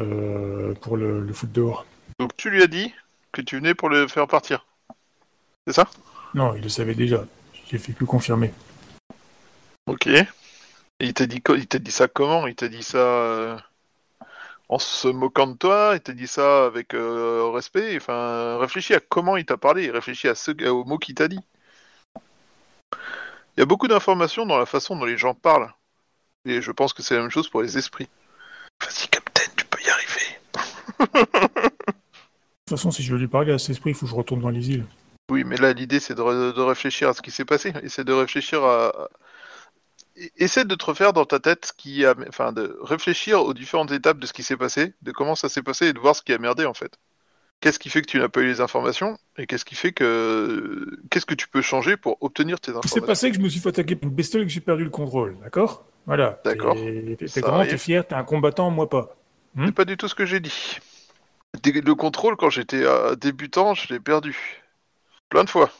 euh, pour le, le foot dehors. Donc tu lui as dit que tu venais pour le faire partir. C'est ça? Non, il le savait déjà. J'ai fait que confirmer. Ok. Et il t'a dit co- il t'a dit ça comment? Il t'a dit ça euh, en se moquant de toi? Il t'a dit ça avec euh, respect? Enfin, réfléchis à comment il t'a parlé. Réfléchis à ce, aux mots qu'il t'a dit. Il y a beaucoup d'informations dans la façon dont les gens parlent. Et je pense que c'est la même chose pour les esprits. Vas-y, Captain, tu peux y arriver. De toute façon, si je veux lui parler à cet esprit, il faut que je retourne dans les îles. Oui, mais là, l'idée, c'est de, de réfléchir à ce qui s'est passé. Essaie de réfléchir à... Essaie de te refaire dans ta tête ce qui a... Enfin, de réfléchir aux différentes étapes de ce qui s'est passé, de comment ça s'est passé et de voir ce qui a merdé, en fait. Qu'est-ce qui fait que tu n'as pas eu les informations et qu'est-ce qui fait que... Qu'est-ce que tu peux changer pour obtenir tes informations passé que je me suis fait attaquer par une bestiole et que j'ai perdu le contrôle, d'accord? Voilà. D'accord. T'es grand, t'es fier, t'es un combattant, moi pas. C'est pas du tout ce que j'ai dit. Le contrôle, quand j'étais euh, débutant, je l'ai perdu. Plein de fois.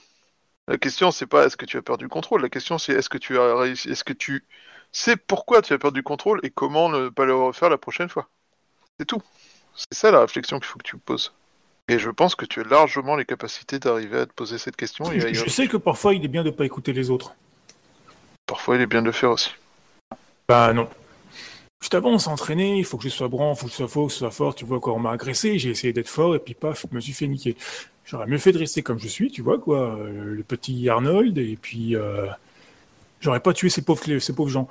La question, c'est pas est-ce que tu as perdu le contrôle. La question, c'est est-ce que tu as réussi. Est-ce que tu sais pourquoi tu as perdu le contrôle et comment ne pas le refaire la prochaine fois. C'est tout. C'est ça la réflexion qu'il faut que tu poses. Et je pense que tu as largement les capacités d'arriver à te poser cette question. Et Je, je sais que parfois, il est bien de pas écouter les autres. Parfois, il est bien de le faire aussi. Bah non. Juste avant, on s'est entraîné, il faut que je sois grand, il faut que je sois fort, que je sois fort, tu vois, quoi, on m'a agressé, j'ai essayé d'être fort, et puis paf, je me suis fait niquer. J'aurais mieux fait de rester comme je suis, tu vois, quoi, euh, le petit Arnold, et puis euh, j'aurais pas tué ces pauvres, ces pauvres gens.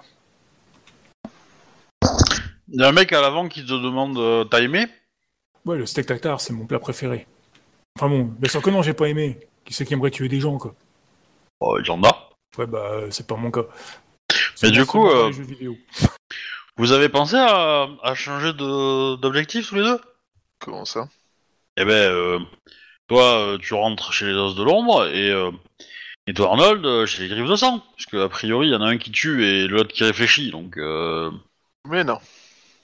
Il y a un mec à l'avant qui te demande euh, T'as aimé? Ouais, le steak tartare, c'est mon plat préféré. Enfin bon, bien sûr que non, j'ai pas aimé. Qui c'est qui aimerait tuer des gens, quoi? Oh, il y en a. Ouais, bah, euh, c'est pas mon cas. Mais du coup, euh. Vous avez pensé à, à changer de- d'objectif tous les deux? Comment ça? Eh ben, euh, toi, euh, tu rentres chez les os de l'ombre et, euh, et toi, Arnold, chez les griffes de sang. Parce que, a priori, il y en a un qui tue et l'autre qui réfléchit. Donc, euh, Mais non.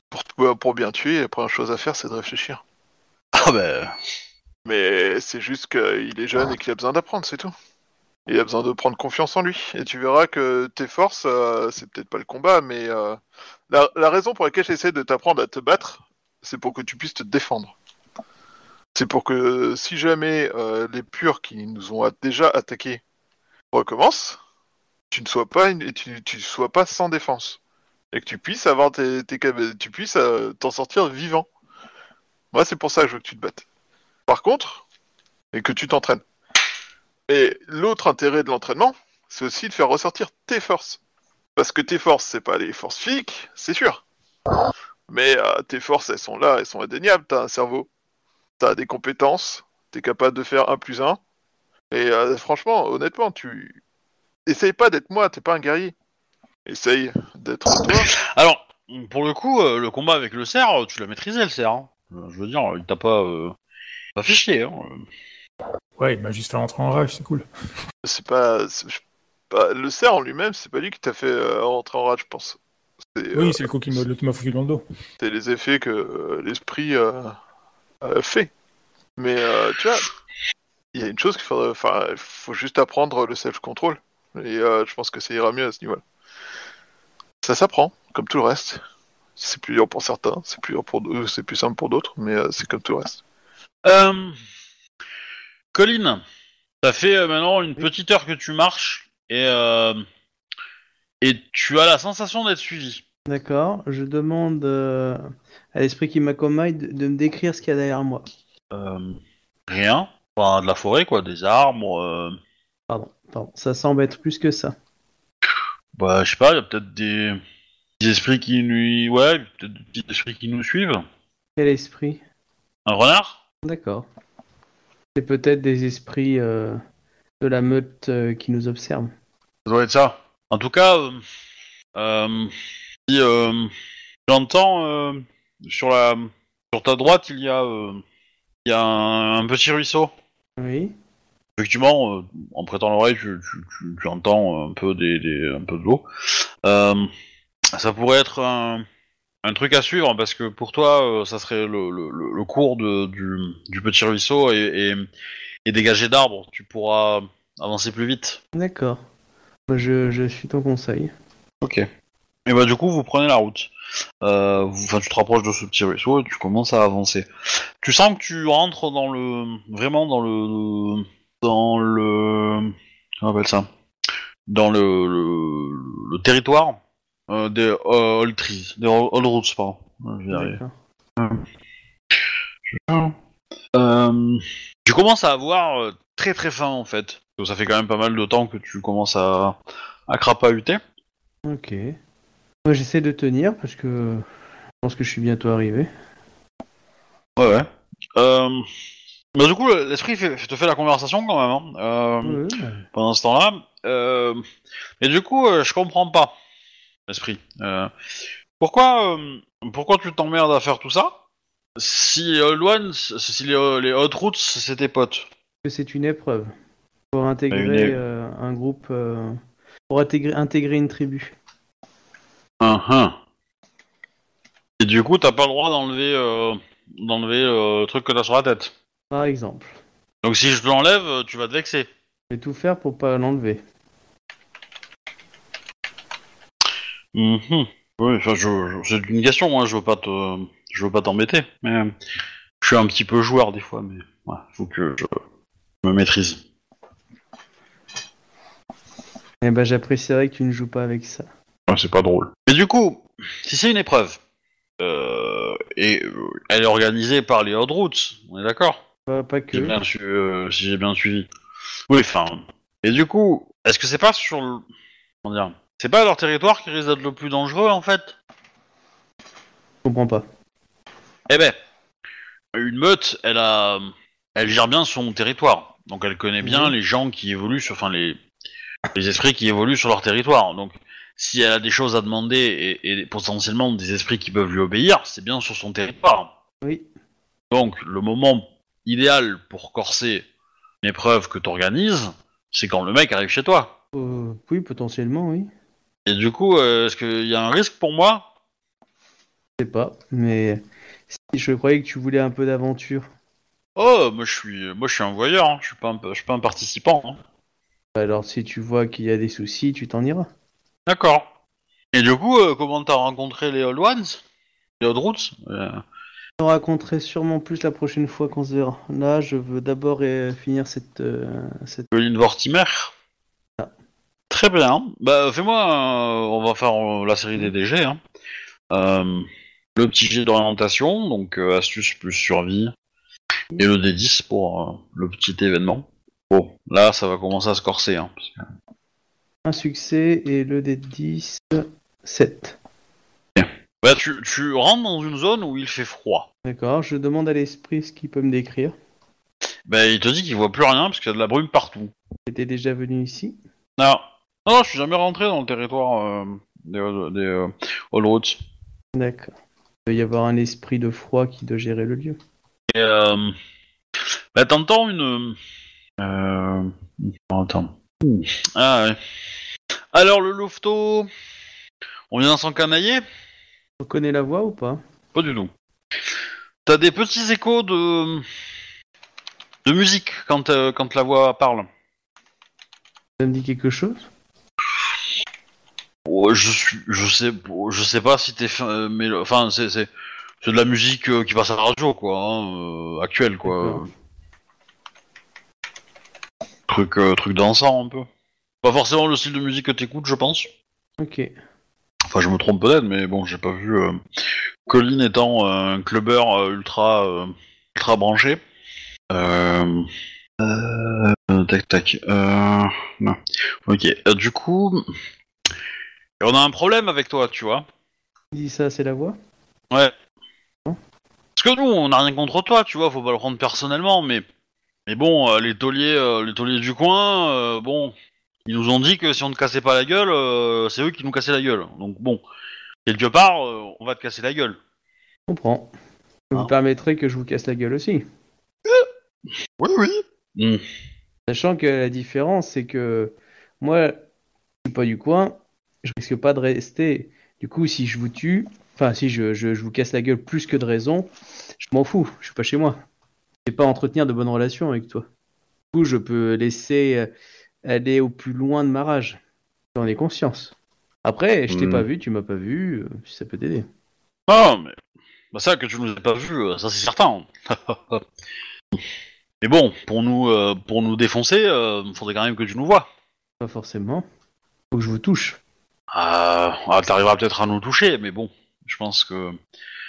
Pour, pour bien tuer, la première chose à faire, c'est de réfléchir. Ah ben, Mais c'est juste qu'il est jeune et qu'il a besoin d'apprendre, c'est tout. Il a besoin de prendre confiance en lui. Et tu verras que tes forces, euh, c'est peut-être pas le combat, mais euh, la, raison pour laquelle j'essaie de t'apprendre à te battre, c'est pour que tu puisses te défendre. C'est pour que si jamais euh, les purs qui nous ont déjà attaqués recommencent, tu ne sois pas une, tu, tu sois pas sans défense et que tu puisses avoir tes, tes tu puisses t'en sortir vivant. Moi, c'est pour ça que je veux que tu te battes. Par contre, et que tu t'entraînes. Et l'autre intérêt de l'entraînement, c'est aussi de faire ressortir tes forces. Parce que tes forces, c'est pas les forces physiques, c'est sûr. Mais euh, tes forces, elles sont là, elles sont indéniables. T'as un cerveau, t'as des compétences, t'es capable de faire un plus un. Et euh, franchement, honnêtement, tu essaye pas d'être moi, t'es pas un guerrier. Essaye d'être toi. alors, pour le coup, euh, le combat avec le cerf, tu l'as maîtrisé le cerf. hein. Euh, Je veux dire, il t'a pas, euh, pas fait chier. Hein. Ouais, il m'a juste fait rentrer en rage, c'est cool. C'est pas, pas- le cerf en lui-même, c'est pas lui qui t'a fait euh, rentrer en rage, je pense. Euh, Oui, c'est le coup qui m'a le- qui m'a foutu dans le dos. c'est les effets que euh, l'esprit euh, euh, fait. Mais euh, tu vois, il y a une chose qu'il faudrait, enfin, il faut juste apprendre le self-control. Et euh, je pense que ça ira mieux à ce niveau-là. Ça s'apprend, comme tout le reste. C'est plus dur pour certains, c'est plus dur pour d'autres, c'est plus simple pour d'autres, mais euh, c'est comme tout le reste. Euh... Colline, ça fait euh, maintenant une petite heure que tu marches et euh, et tu as la sensation d'être suivi. D'accord. Je demande euh, à l'esprit qui m'accompagne de, de me décrire ce qu'il y a derrière moi. Euh, rien, enfin de la forêt quoi, des arbres. euh, Pardon, pardon. Ça semble être plus que ça. Bah je sais pas, il y a peut-être des... esprits qui nous, ouais, peut-être des petits esprits qui nous suivent. Quel esprit? Un renard? D'accord. C'est peut-être des esprits euh, de la meute euh, qui nous observent. Ça doit être ça. En tout cas, euh, si j'entends sur la sur ta droite, il y a il y a un, un petit ruisseau. Oui. Effectivement, en prêtant l'oreille, tu, tu, tu, tu entends un peu des, des un peu de l'eau. Ça pourrait être un, un truc à suivre parce que pour toi, euh, ça serait le, le, le- le cours de, du, du petit ruisseau et, et, et dégagé d'arbres. Tu pourras avancer plus vite. D'accord. Bah, Je, je suis ton conseil. Ok. Et bah du coup, vous prenez la route. Euh, vous- Enfin, tu te rapproches de ce petit ruisseau et tu commences à avancer. Tu sens que tu rentres dans le, vraiment dans le, dans le, comment on appelle ça, dans le, le, le territoire euh, des euh, old trees, des old roots, pardon. Je vais y arriver. Euh, tu commences à avoir euh, très très faim en fait. Ça fait quand même pas mal de temps que tu commences à, à crapahuter. Ok. Moi, j'essaie de tenir parce que je pense que je suis bientôt arrivé. Ouais, ouais. Euh... Bah, du coup, l'esprit te fait la conversation quand même, hein, euh, ouais. pendant ce temps-là. Euh... Et du coup, je comprends pas, l'esprit. Euh... Pourquoi, euh, pourquoi tu t'emmerdes à faire tout ça Si euh, Loan, si les, les Hot Roots, c'est tes potes. Que c'est une épreuve pour intégrer Une euh, un groupe, euh, pour intégrer, intégrer une tribu. Hum, hum. Et du coup, t'as pas le droit d'enlever euh, d'enlever euh, le truc que t'as sur la tête. Par exemple. Donc si je l'enlève, tu vas te vexer. Je vais tout faire pour pas l'enlever. Mhm. Oui, enfin, je, je- c'est une question, moi, je veux pas te, je veux pas t'embêter, mais je suis un petit peu joueur des fois, mais ouais, faut que je me maîtrise. Eh ben, j'apprécierais que tu ne joues pas avec ça. Ouais, c'est pas drôle. Et du coup, si c'est une épreuve, euh, et euh, elle est organisée par les Hot Roots, on est d'accord? Pas, pas que. Bien euh, Si j'ai bien suivi. Oui, enfin. Et du coup, est-ce que c'est pas sur le, comment dire, c'est pas leur territoire qui risque d'être le plus dangereux en fait Je comprends pas. Eh ben, une meute, elle a, elle gère bien son territoire. Donc elle connaît bien Mhm. les gens qui évoluent sur, enfin les, les esprits qui évoluent sur leur territoire. Donc si elle a des choses à demander et, et potentiellement des esprits qui peuvent lui obéir, c'est bien sur son territoire. Oui. Donc le moment idéal pour corser une épreuve que t'organises, c'est quand le mec arrive chez toi. Euh, oui, potentiellement, oui. Et du coup, euh, est-ce qu'il y a un risque pour moi? Je sais pas, mais si je croyais que tu voulais un peu d'aventure. Oh, moi je suis, moi je suis un voyeur, hein. je suis pas un, je suis pas un participant. hein. Alors si tu vois qu'il y a des soucis, tu t'en iras. D'accord. Et du coup, euh, comment t'as rencontré les Old Ones? Les Old Roots? Euh, Je te raconterai sûrement plus la prochaine fois qu'on se verra. Là, je veux d'abord euh, finir cette, euh, cette... Colin Vortimer. Très bien. Bah, fais-moi. euh, on va faire euh, la série des DG. Hein. Euh, le petit jet d'orientation, donc euh, astuce plus survie. Et le D10 pour euh, le petit événement. Bon, là, ça va commencer à se corser. Hein, parce que- un succès et le des 10, 7. Bah, tu, tu rentres dans une zone où il fait froid. D'accord, je demande à l'esprit ce qu'il peut me décrire. Bah, il te dit qu'il voit plus rien parce qu'il y a de la brume partout. J'étais déjà venu ici? Non, non, je suis jamais rentré dans le territoire euh, des, des euh, All Roots. D'accord. Il doit y avoir un esprit de froid qui doit gérer le lieu. Et euh, bah, t'entends une. Euh... Attends. Ouh. Ah ouais. Alors le lofto, on vient s'encanailler On connaît la voix ou pas? Pas du tout. T'as des petits échos de de musique quand euh, quand la voix parle? Ça me dit quelque chose? Je suis, je sais, je sais pas si t'es, euh, mais enfin c'est c'est de la musique euh, qui passe à la radio quoi, hein, euh, actuelle quoi. Truc euh, truc dansant un peu. Pas forcément le style de musique que t'écoutes, je pense. Ok. Enfin, je me trompe peut-être, mais bon, j'ai pas vu. Colin étant un clubbeur euh, ultra ultra branché. Euh... euh, Tac tac. Euh... Non. Ok. Du coup, on a un problème avec toi, tu vois. Il dit ça, c'est la voix? Ouais. Parce que nous, on n'a rien contre toi, tu vois. Faut pas le prendre personnellement, mais mais bon, euh, les tauliers, euh, les tauliers du coin, euh, bon, ils nous ont dit que si on ne cassait pas la gueule, euh, c'est eux qui nous cassaient la gueule. Donc bon, quelque part, euh, on va te casser la gueule. Je comprends. Vous Ah. me permettrez que je vous casse la gueule aussi. Oui, oui. Hmm. Sachant que la différence, c'est que moi, je suis pas du coin, je risque pas de rester. Du coup, si je vous tue, enfin, si je, je, je vous casse la gueule plus que de raison, je m'en fous, je suis pas chez moi. Je vais pas entretenir de bonnes relations avec toi. Du coup, je peux laisser euh, aller au plus loin de ma rage. J'en ai conscience. Après, je t'ai Hmm. pas vu, tu m'as pas vu, euh, si ça peut t'aider. Ah, mais bah ça que tu nous as pas vu, euh, ça c'est certain. mais bon, pour nous, euh, pour nous défoncer, euh, faudrait quand même que tu nous vois. Pas forcément. Faut que je vous touche. Euh, ah, T'arriveras peut-être à nous toucher, mais bon, je pense que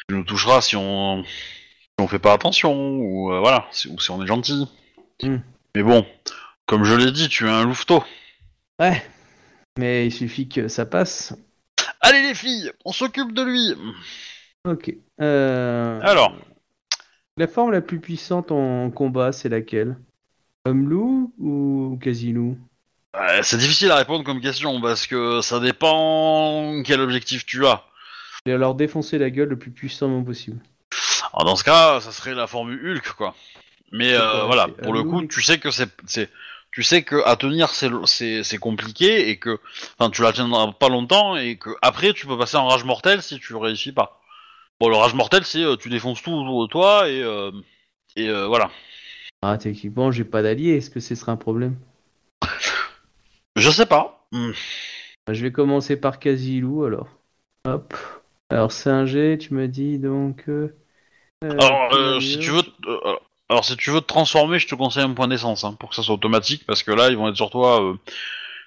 tu nous toucheras si on, si on fait pas attention, ou euh, voilà, si, ou si on est gentil. Hmm. Mais bon, comme je l'ai dit, tu es un louveteau. Ouais. Mais il suffit que ça passe. Allez les filles, on s'occupe de lui. Ok. Euh... Alors, La forme la plus puissante en combat, c'est laquelle? Homme-loup ou quasi-loup euh, c'est difficile à répondre comme question parce que ça dépend quel objectif tu as. Vais leur défoncer la gueule le plus puissamment possible. Alors dans ce cas, ça serait la formule Hulk, quoi. Mais euh, voilà, pour le Euh, coup, tu sais que c'est, c'est, tu sais que à tenir c'est, c'est, c'est compliqué et que, enfin, tu la tiendras pas longtemps et que après tu peux passer en rage mortel si tu réussis pas. Bon, le rage mortel, c'est euh, tu défonces tout autour de toi et et voilà. Ah, techniquement, j'ai pas d'allié. Est-ce que ce serait un problème? Je sais pas. Hmm. Bah, Je vais commencer par quasi-loup alors. Hop. Alors, c'est un G, tu me dis donc. euh, euh, Alors, euh, mieux. si tu veux, t- euh, alors si tu veux te transformer, je te conseille un point d'essence hein, pour que ça soit automatique parce que là, ils vont être sur toi. euh,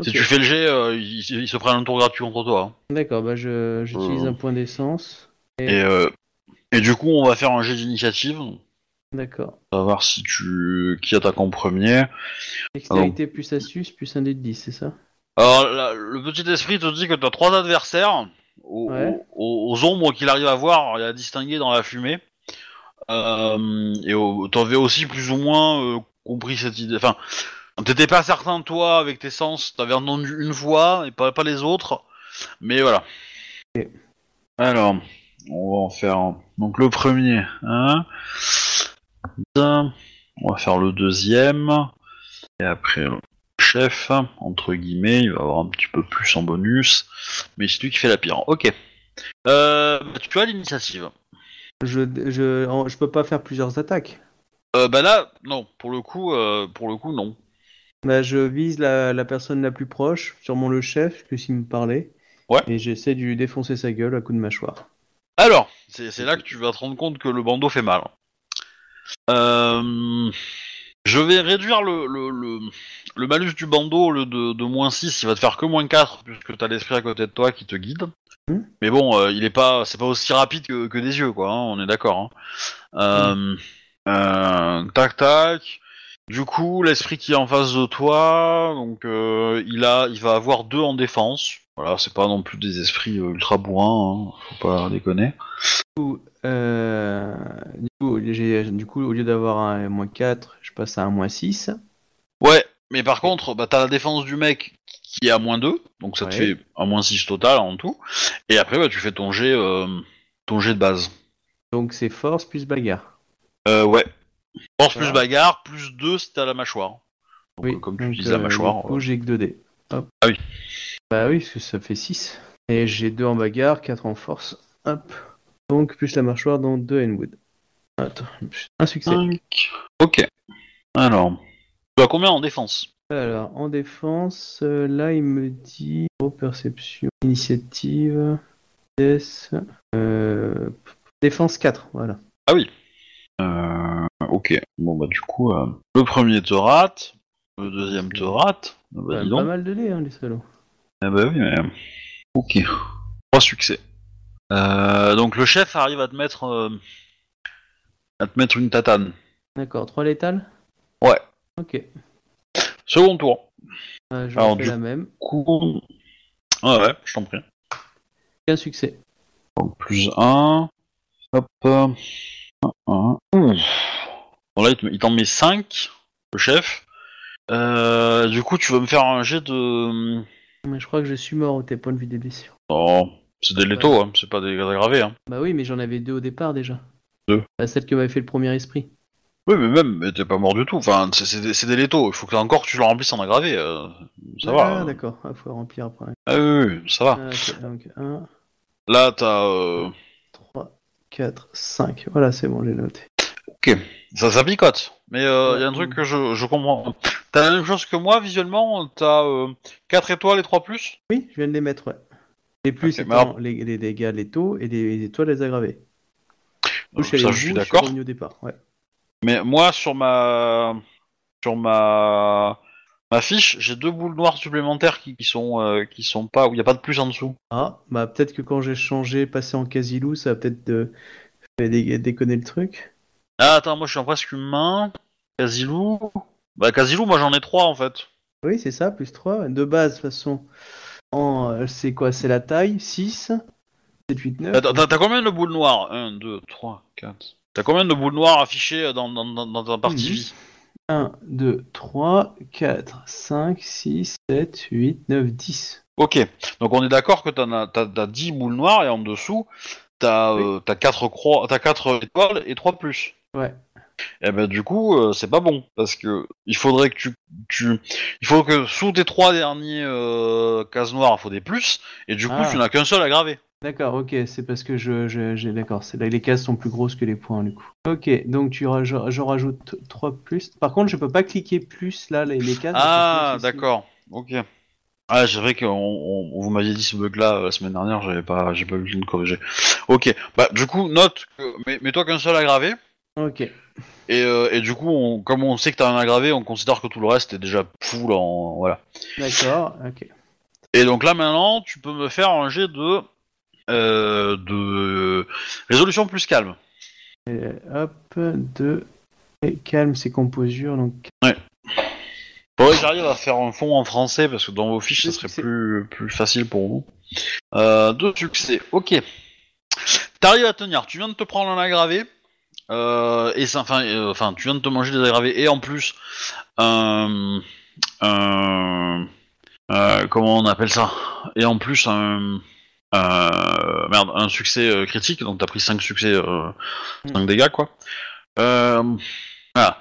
Si tu fais le jet, euh, ils, ils se prennent un tour gratuit contre toi. hein. D'accord, bah je- j'utilise Euh. un point d'essence. Et, euh, et du coup, on va faire un jet d'initiative. D'accord. On va voir si tu qui attaque en premier. Dextérité plus astuce plus un dé de 10, c'est ça? Alors, la- le petit esprit te dit que tu as trois adversaires aux, Ouais. aux- aux ombres qu'il arrive à voir et à distinguer dans la fumée. Euh, et au- t'avais aussi plus ou moins euh, compris cette idée. Enfin, t'étais pas certain toi avec tes sens. T'avais entendu une fois et pas, pas les autres. Mais voilà. Ok. Alors, on va en faire. un. Donc le premier. Hein. On va faire le deuxième. Et après le chef, entre guillemets, il va avoir un petit peu plus en bonus. Mais c'est lui qui fait la pire. Ok. Euh, bah, tu as l'initiative. Je, je, en- je peux pas faire plusieurs attaques. Euh, bah là, non. Pour le coup, euh, pour le coup, non. Bah, je vise la, la personne la plus proche, sûrement le chef, que s'il me parlait. Ouais. Et j'essaie de lui défoncer sa gueule à coup de mâchoire. Alors, c'est c'est là que tu vas te rendre compte que le bandeau fait mal. Euh, je vais réduire le, le, le, le malus du bandeau au lieu de, de moins 6, il va te faire que moins 4, puisque t'as l'esprit à côté de toi qui te guide. Mhm. Mais bon, euh, il est pas, c'est pas aussi rapide que, que des yeux, quoi, hein, on est d'accord. Hein. Euh, euh, tac tac. Du coup, l'esprit qui est en face de toi, donc euh, il a, il va avoir deux en défense. Voilà, c'est pas non plus des esprits ultra bourrins, hein, faut pas déconner. Du coup, euh, du coup, du coup, au lieu d'avoir un moins 4, je passe à un moins 6. Ouais, mais par contre, bah, t'as la défense du mec qui est à moins 2, donc ça te fait un moins 6 total en tout. Et après, bah, tu fais ton jet, euh, ton jet de base. Donc c'est force plus bagarre. Euh, ouais. Force Voilà. plus bagarre, plus 2 si t'as la mâchoire. Donc, Oui, euh, comme tu donc, utilises la euh, mâchoire. Euh, j'ai que 2 dés. Hop. Ah oui. Bah oui, parce que ça fait 6. Et j'ai 2 en bagarre, 4 en force. Hop. Donc plus la mâchoire dans 2 Enwood. Attends, un succès. cinq. Ok. Alors, tu as combien en défense? Alors, en défense, euh, là, il me dit oh, perception, initiative, yes, euh, défense 4, voilà. Ah oui. Euh, ok. Bon, bah, du coup, euh, le premier te rate, le deuxième te rate. Ah bah, Pas- mal de dés, hein, les salauds. Ah bah oui, mais... Ok. Trois succès. Euh, donc le chef arrive à te mettre... euh, à te mettre une tatane. D'accord, 3 létales? Ouais. Ok. Second tour. Euh, je Alors, refais du- la même. Coup... Ouais, ouais, je t'en prie. Un succès. Donc plus un. Hop. euh, un. Ouh. Bon là, il te- il t'en met 5, le chef. Euh, du coup, tu vas me faire un jet de... Mais je crois que je suis mort au tes points de vue des blessures. Oh, c'est des létaux, hein, c'est pas des aggravés. Hein. Bah oui, mais j'en avais deux au départ déjà. Deux. Bah, celle que m'avait fait le premier esprit. Oui, mais même, mais t'es pas mort du tout. Enfin, c'est- c'est des, c'est des létaux. Il faut que encore tu le remplisses en aggravé. euh, ça ah, va. hein. d'accord, il faut remplir après. Ah oui, oui, ça va. Ah, ok, donc 1, Là, t'as. euh, 3, 4, 5. Voilà, c'est bon, j'ai noté. Ok, ça, ça picote. Mais il y a un truc que je, je comprends. T'as la même chose que moi, visuellement. T'as 4 étoiles et 3 plus? Oui, je viens de les mettre, ouais. Les plus étant alors- les, les dégâts létaux et les, les étoiles les aggravées. Donc, je suis allé ça, je suis d'accord. au départ, ouais. Mais moi, sur ma. Sur ma. Ma fiche, j'ai deux boules noires supplémentaires qui, qui sont euh, qui sont pas où il y a pas de plus en dessous. Ah, bah peut-être que quand j'ai changé, passé en Casilou, ça a peut-être euh, dé- déconner le truc. Ah attends, moi je suis en presque humain. Casilou. Bah Casilou, moi j'en ai trois en fait. Oui, c'est ça, plus 3. De base, de toute façon, en, euh, c'est quoi C'est la taille? 6, 7, 8, 9. Attends, T'as combien de boules noires? 1, 2, 3, 4. T'as combien de boules noires affichées dans, dans, dans, dans ta partie vie 1, 2, 3, 4, 5, 6, 7, 8, 9, 10. Ok, donc on est d'accord que t'en as, t'as, t'as 10 boules noires et en dessous, t'as, euh, t'as 4 croix, t'as 4 étoiles et 3 plus. Ouais. Et ben du coup, euh, c'est pas bon parce que il faudrait que tu, tu, il faut que sous tes trois derniers euh, cases noires, il faut des plus et du coup, Ah. tu n'as qu'un seul à graver. D'accord, ok, c'est parce que je, je, j'ai- d'accord, c'est là, les cases sont plus grosses que les points du coup. Ok, donc tu je, je rajoute 3 plus. Par contre, je peux pas cliquer plus là les, les cases. Ah, d'accord, ok. Ah, c'est vrai qu'on on- on vous m'aviez dit ce bug-là euh, la semaine dernière, j'avais pas, j'ai pas eu le temps de corriger. Ok, bah du coup, note que, mets- mets-toi qu'un seul à graver. Ok, Et, euh, et du coup, on, comme on sait que t'as un aggravé, on considère que tout le reste est déjà full en voilà. d'accord, ok. Et donc là maintenant, tu peux me faire un jet de euh, de résolution plus calme. Et hop, 2. Et calme, c'est composure, donc Faudrait que j'arrive à faire un fond en français parce que dans vos fiches, ça serait succès. plus plus facile pour vous. Euh, deux succès, ok. T'arrives à tenir. Tu viens de te prendre un aggravé. Euh, et ça, enfin, euh, enfin, tu viens de te manger des aggravés et en plus euh, comment on appelle ça? Et en plus un, euh, merde, un succès critique. Donc t'as pris 5 succès, euh, 5 dégâts quoi. Voilà.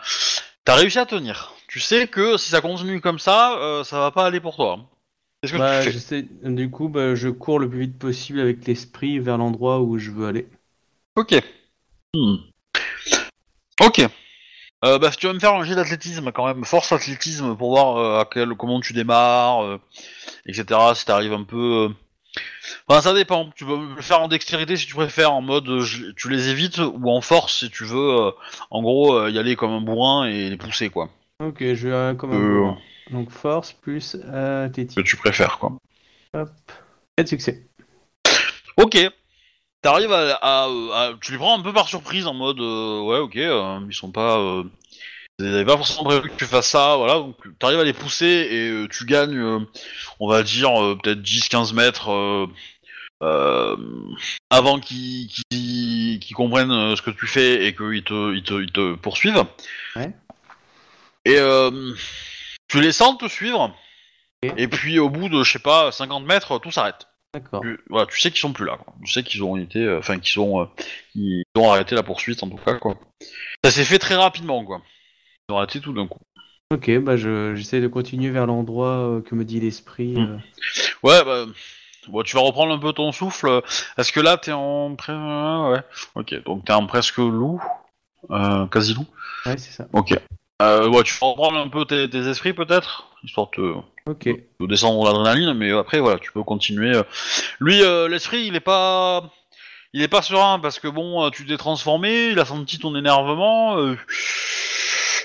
T'as réussi à tenir. Tu sais que si ça continue comme ça, ça va pas aller pour toi. Que Bah, tu j'essaie- Du coup, bah, je cours le plus vite possible avec l'esprit vers l'endroit où je veux aller. Ok. Hmm. Ok. Euh, bah, si tu vas me faire un jet d'athlétisme quand même, force athlétisme pour voir euh, à quel, comment tu démarres, euh, etc. Si t'arrives un peu. euh, Enfin, ça dépend. Tu peux le faire en dextérité si tu préfères, en mode je- tu les évites, ou en force si tu veux, euh, en gros, euh, y aller comme un bourrin et les pousser, quoi. Ok, je vais aller comme un Euh, bourrin. Donc force plus Que athlétique. tu préfères, quoi. Hop. 4 succès. Ok. T'arrives à, à- à- Tu les prends un peu par surprise en mode euh, ouais, ok, euh, ils sont pas. Euh, ils avaient pas forcément prévu que tu fasses ça, voilà. Donc t'arrives à les pousser et tu gagnes, on va dire, peut-être 10-15 mètres euh, avant qu'ils comprennent ce que tu fais et qu'ils te, ils te, ils te poursuivent. Ouais. Et euh, tu les sens te suivre. Et puis au bout de, je sais pas, 50 mètres, tout s'arrête D'accord. tu, voilà, tu sais qu'ils sont plus là. Quoi. Tu sais qu'ils ont été, euh, enfin qu'ils ont, euh, ils ont arrêté la poursuite en tout cas quoi. Ça s'est fait très rapidement quoi. Ils ont arrêté tout d'un coup. Ok, bah je- j'essaie de continuer vers l'endroit euh, que me dit l'esprit. Hmm. Ouais, bah, bon, tu vas reprendre un peu ton souffle. Est-ce que là t'es en pré... ouais. Ok, donc t'es en presque loup, euh, quasi loup. Ouais, c'est ça. Ok. Euh, ouais, tu vas reprendre un peu tes, tes esprits peut-être, histoire de, Ok. de descendre l'adrénaline, mais après voilà, tu peux continuer. euh. Lui, euh, l'esprit, il est pas, il est pas serein parce que bon, euh, tu t'es transformé, il a senti ton énervement, euh,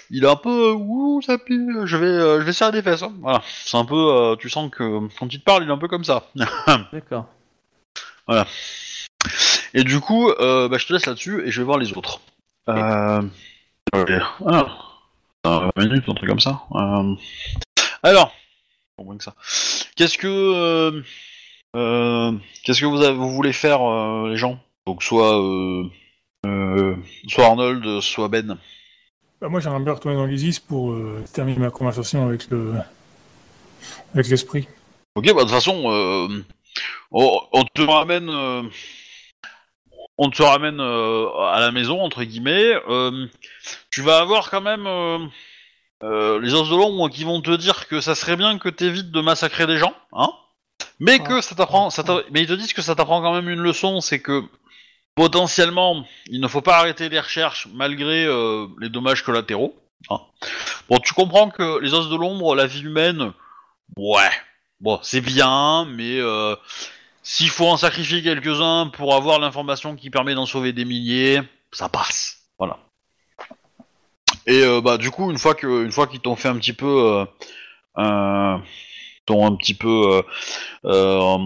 il est un peu, ouh, ça pue, je vais, je vais serrer des fesses. hein. Voilà, c'est un peu, tu sens que quand il te parle, il est un peu comme ça. D'accord. Et du coup, euh, bah, je te laisse là-dessus et je vais voir les autres. Euh... ok. Dans 20 minutes, un truc comme ça. Euh... Alors, que ça. Qu'est-ce que, euh, euh, qu'est-ce que vous, avez- vous voulez faire, les gens? Donc soit, soit Arnold, soit Ben. Bah, moi, j'aimerais bien retourner dans l'Isis pour euh, terminer ma conversation avec le avec l'esprit. Ok, bah de toute façon, euh, on, on te ramène, euh, on te ramène euh, à la maison entre guillemets. euh, tu vas avoir quand même euh, euh, les os de l'ombre qui vont te dire que ça serait bien que t'évites de massacrer des gens, hein. Mais que ça t'apprend, ça mais ils te disent que ça t'apprend quand même une leçon, c'est que potentiellement il ne faut pas arrêter les recherches malgré euh, les dommages collatéraux. hein. Bon, tu comprends que les os de l'ombre, la vie humaine, ouais. Bon, c'est bien, mais euh, s'il faut en sacrifier quelques-uns pour avoir l'information qui permet d'en sauver des milliers, ça passe. Voilà. Et euh, bah du coup, une fois que, fois qu'ils t'ont fait un petit peu, euh, euh, euh,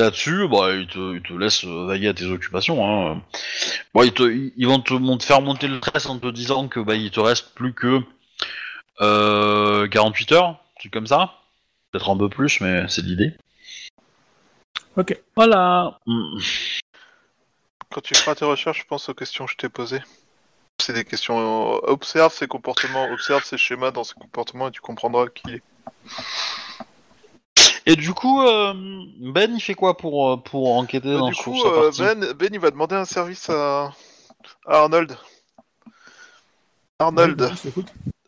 là-dessus, bah ils te, laissent vaguer à tes occupations. Hein. Bon, ils, vont te faire monter le stress en te disant que bah il te reste plus que euh, 48 heures, truc comme ça. Peut-être un peu plus, mais c'est l'idée. Ok. Voilà. Mm. Quand tu feras tes recherches, je pense aux questions que je t'ai posées. C'est des questions. euh, Observe ses comportements, observe ses schémas dans ses comportements et tu comprendras qui il est. Et du coup, euh, Ben, il fait quoi pour, euh, pour enquêter Euh, dans du sur coup, sa euh, partie ben, ben, il va demander un service à, à Arnold. Arnold,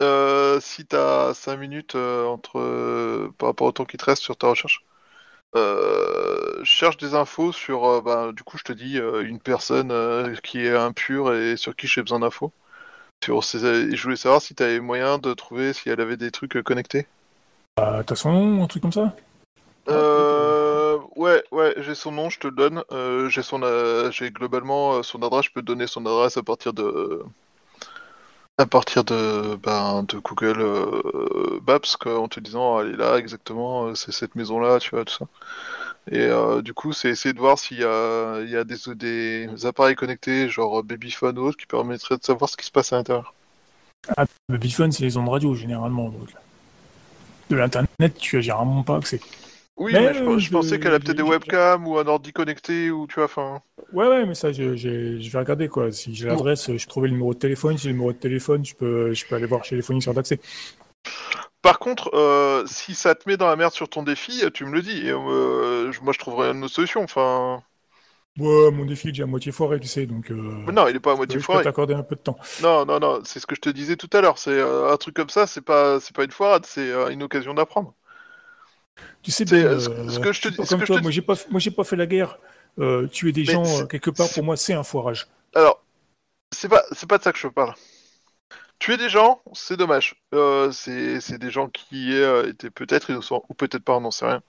euh, si t'as 5 minutes euh, entre euh, par rapport au temps qui te reste sur ta recherche, euh, cherche des infos sur. euh, ben, du coup, je te dis euh, une personne euh, qui est impure et sur qui j'ai besoin d'infos. Sur et je voulais savoir si t'avais moyen de trouver si elle avait des trucs connectés. Ah, T'as son nom, un truc comme ça? Euh, ouais, ouais, j'ai son nom, je te le donne. J'ai son, euh, j'ai globalement son adresse. Je peux te donner son adresse à partir de, à partir de, ben, de Google euh, Maps, en te disant, elle est là exactement, euh, c'est cette maison-là, tu vois, tout ça. Et euh, du coup, c'est essayer de voir s'il y a, des, appareils connectés, genre Babyphone ou autre, qui permettraient de savoir ce qui se passe à l'intérieur. Le Biphone, c'est les ondes radio, généralement. De l'internet, tu as généralement pas accès. Oui, Mais, mais, je, euh, je pensais qu'elle a peut-être des webcams ou un ordi connecté ou tu vois, enfin. Ouais, ouais, mais ça, je, je- je vais regarder, quoi. Si j'ai l'adresse, je trouve le numéro de téléphone. Si j'ai le numéro de téléphone, je peux, je peux aller voir chez les fournisseurs d'accès. Par contre, euh, si ça te met dans la merde sur ton défi, tu me le dis. Et, euh, je- moi, je trouverai une autre solution. Enfin, Ouais, mon défi est déjà à moitié foiré, tu sais, donc... Euh, non, il est pas à moitié je peux foiré. t'accorder un peu de temps. Non, non, non. C'est ce que je te disais tout à l'heure. C'est euh, un truc comme ça. C'est pas, c'est pas une foirade. C'est euh, une occasion d'apprendre. Tu sais bien, euh, ce- que je te pas ce comme que je toi, te moi j'ai pas, moi j'ai pas fait la guerre. Euh, tuer des Mais gens euh, quelque part pour moi c'est un foirage. Alors, c'est pas, c'est pas de ça que je parle. Tuer des gens, c'est dommage. Euh, c'est, des gens qui étaient peut-être innocents ou peut-être pas, on n'en sait rien.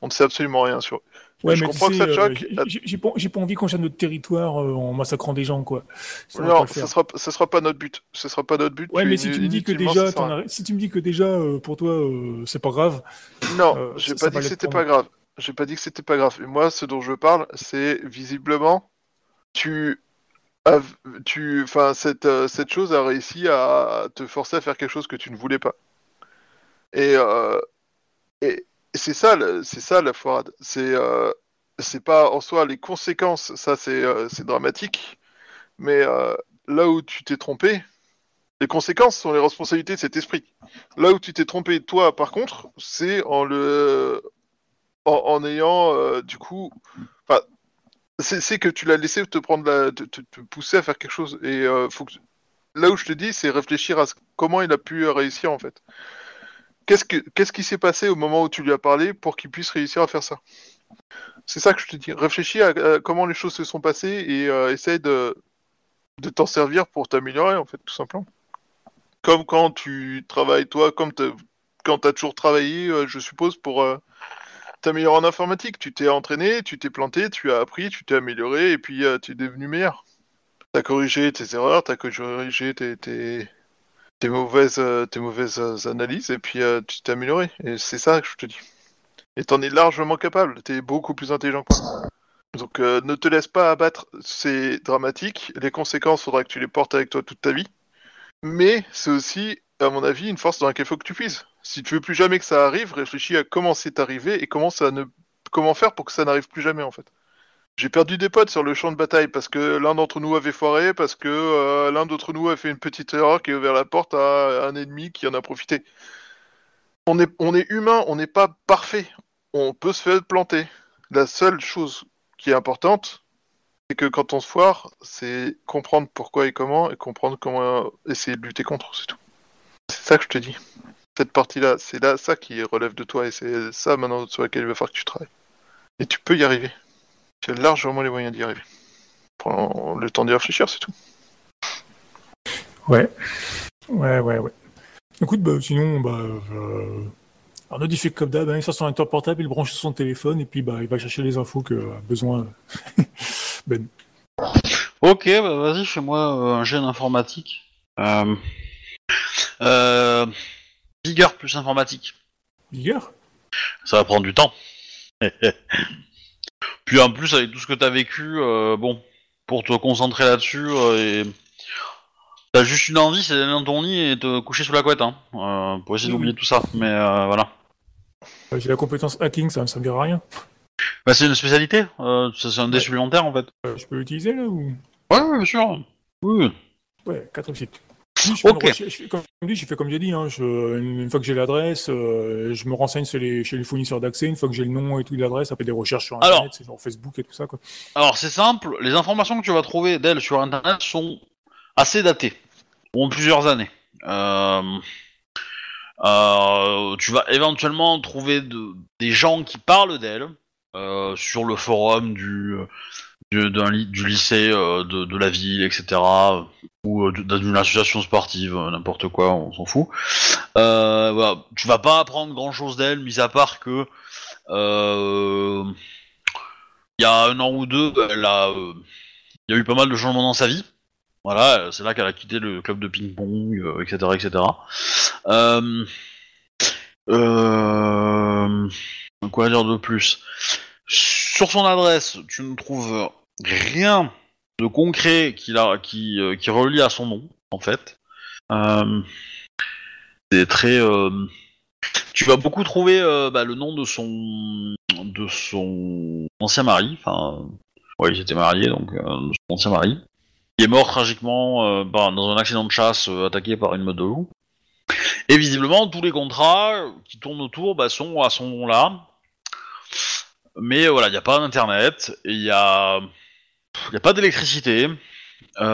On ne sait absolument rien sur eux. Ouais, Je mais comprends que ça te euh, choque. j'ai- pas, envie qu'on gêne notre territoire euh, en massacrant des gens quoi. Ça non, ce sera, ce sera pas notre but. Ce sera pas notre but. Ouais, mais si tu me dis que déjà, ça si tu me dis que déjà euh, pour toi euh, c'est pas grave, Non, Euh, j'ai ça- pas ça dit que c'était pas grave. J'ai pas dit que c'était pas grave. Et moi, ce dont je parle, c'est visiblement, tu, as- tu, enfin, cette, cette chose a réussi à te forcer à faire quelque chose que tu ne voulais pas. Et, et c'est ça, c'est ça la foirade. C'est, euh, c'est pas en soi les conséquences. Ça, c'est, euh, dramatique. Mais euh, là où tu t'es trompé, les conséquences sont les responsabilités de cet esprit. Là où tu t'es trompé, toi, par contre, c'est en le, en, ayant, euh, du coup, c'est que tu l'as laissé te prendre la, te, pousser à faire quelque chose. Et euh, là où je te dis, c'est réfléchir à comment il a pu réussir en fait. Qu'est-ce que, qu'est-ce qui s'est passé au moment où tu lui as parlé pour qu'il puisse réussir à faire ça? C'est ça que je te dis. Réfléchis à, comment les choses se sont passées et euh, essaye de, t'en servir pour t'améliorer en fait, tout simplement. Comme quand tu travailles toi, comme quand tu as toujours travaillé, euh, je suppose, pour euh, t'améliorer en informatique. Tu t'es entraîné, tu t'es planté, tu as appris, tu t'es amélioré et puis tu es devenu meilleur. Tu as corrigé tes erreurs, tu as corrigé tes, tes mauvaises, euh, tes euh, analyses et puis euh, tu t'es amélioré. Et c'est ça que je te dis. Et t'en es largement capable, tu es beaucoup plus intelligent que moi. Donc ne te laisse pas abattre, c'est dramatique. Les conséquences, faudra que tu les portes avec toi toute ta vie. Mais c'est aussi, à mon avis, une force dans laquelle il faut que tu puises. Si tu veux plus jamais que ça arrive, réfléchis à comment c'est arrivé et comment ça ne, comment faire pour que ça n'arrive plus jamais en fait. J'ai perdu des potes sur le champ de bataille parce que l'un d'entre nous avait foiré, parce que euh, l'un d'entre nous a fait une petite erreur qui a ouvert la porte à un ennemi qui en a profité. On est, on est humain, on n'est pas parfait. On peut se faire planter. La seule chose qui est importante, c'est que quand on se foire, c'est comprendre pourquoi et comment et comprendre comment essayer de lutter contre, c'est tout. C'est ça que je te dis. Cette partie-là, c'est là ça qui relève de toi et c'est ça maintenant sur laquelle il va falloir que tu travailles. Et tu peux y arriver. Tu as largement les moyens d'y arriver. Prends le temps d'y réfléchir, c'est tout. ouais, ouais, ouais, ouais. Écoute, bah, sinon, bah, euh, Arnaud il fait comme d'hab, hein, il sort son portable, il branche sur son téléphone et puis bah, il va chercher les infos que a besoin. ben. Ok, bah vas-y, fais-moi euh, un gène informatique. Euh... Euh... Vigueur plus informatique. Vigueur Ça va prendre du temps. Puis en plus, avec tout ce que t'as vécu, euh, bon, pour te concentrer là-dessus, euh, et... t'as juste une envie, c'est d'aller dans ton lit et te coucher sous la couette, hein, euh, pour essayer d'oublier tout ça. Mais euh, voilà. J'ai la compétence hacking, ça, ça me dira rien. Bah, c'est une spécialité, c'est un dé supplémentaire en fait. Je peux l'utiliser là ou? Ouais, ouais, bien sûr. Oui. Ouais, 4 réussites. Oui, je fais je comme fait comme j'ai dit. Hein, une, fois que j'ai l'adresse, euh, je me renseigne chez les, chez les fournisseurs d'accès. Une fois que j'ai le nom et tout l'adresse, après des recherches sur Alors. Internet, c'est genre Facebook et tout ça. Quoi. Alors c'est simple, les informations que tu vas trouver d'elle sur internet sont assez datées, ont plusieurs années. Euh, euh, tu vas éventuellement trouver de- des gens qui parlent d'elle sur le forum du, du, lycée euh, de, la ville, etc. Ou euh, d'une association sportive, euh, n'importe quoi, on s'en fout. Euh, voilà. Tu vas pas apprendre grand chose d'elle, mis à part que il y a un an ou deux, elle a, euh, y a eu pas mal de changements dans sa vie. Voilà, c'est là qu'elle a quitté le club de ping-pong, etc., etc. Quoi dire de plus? Sur son adresse, tu ne trouves rien de concret euh, qui relie à son nom, en fait. Euh, c'est très. euh, tu vas beaucoup trouver bah, le nom de son ancien mari, enfin, ouais, ils étaient mariés, donc de son ancien mari, qui est mort tragiquement par- dans un accident de chasse attaqué par une meute de loups. Et visiblement, tous les contrats qui tournent autour bah, sont à son nom-là. Mais voilà, il n'y a pas d'internet, et il y a, il y a pas d'électricité. Il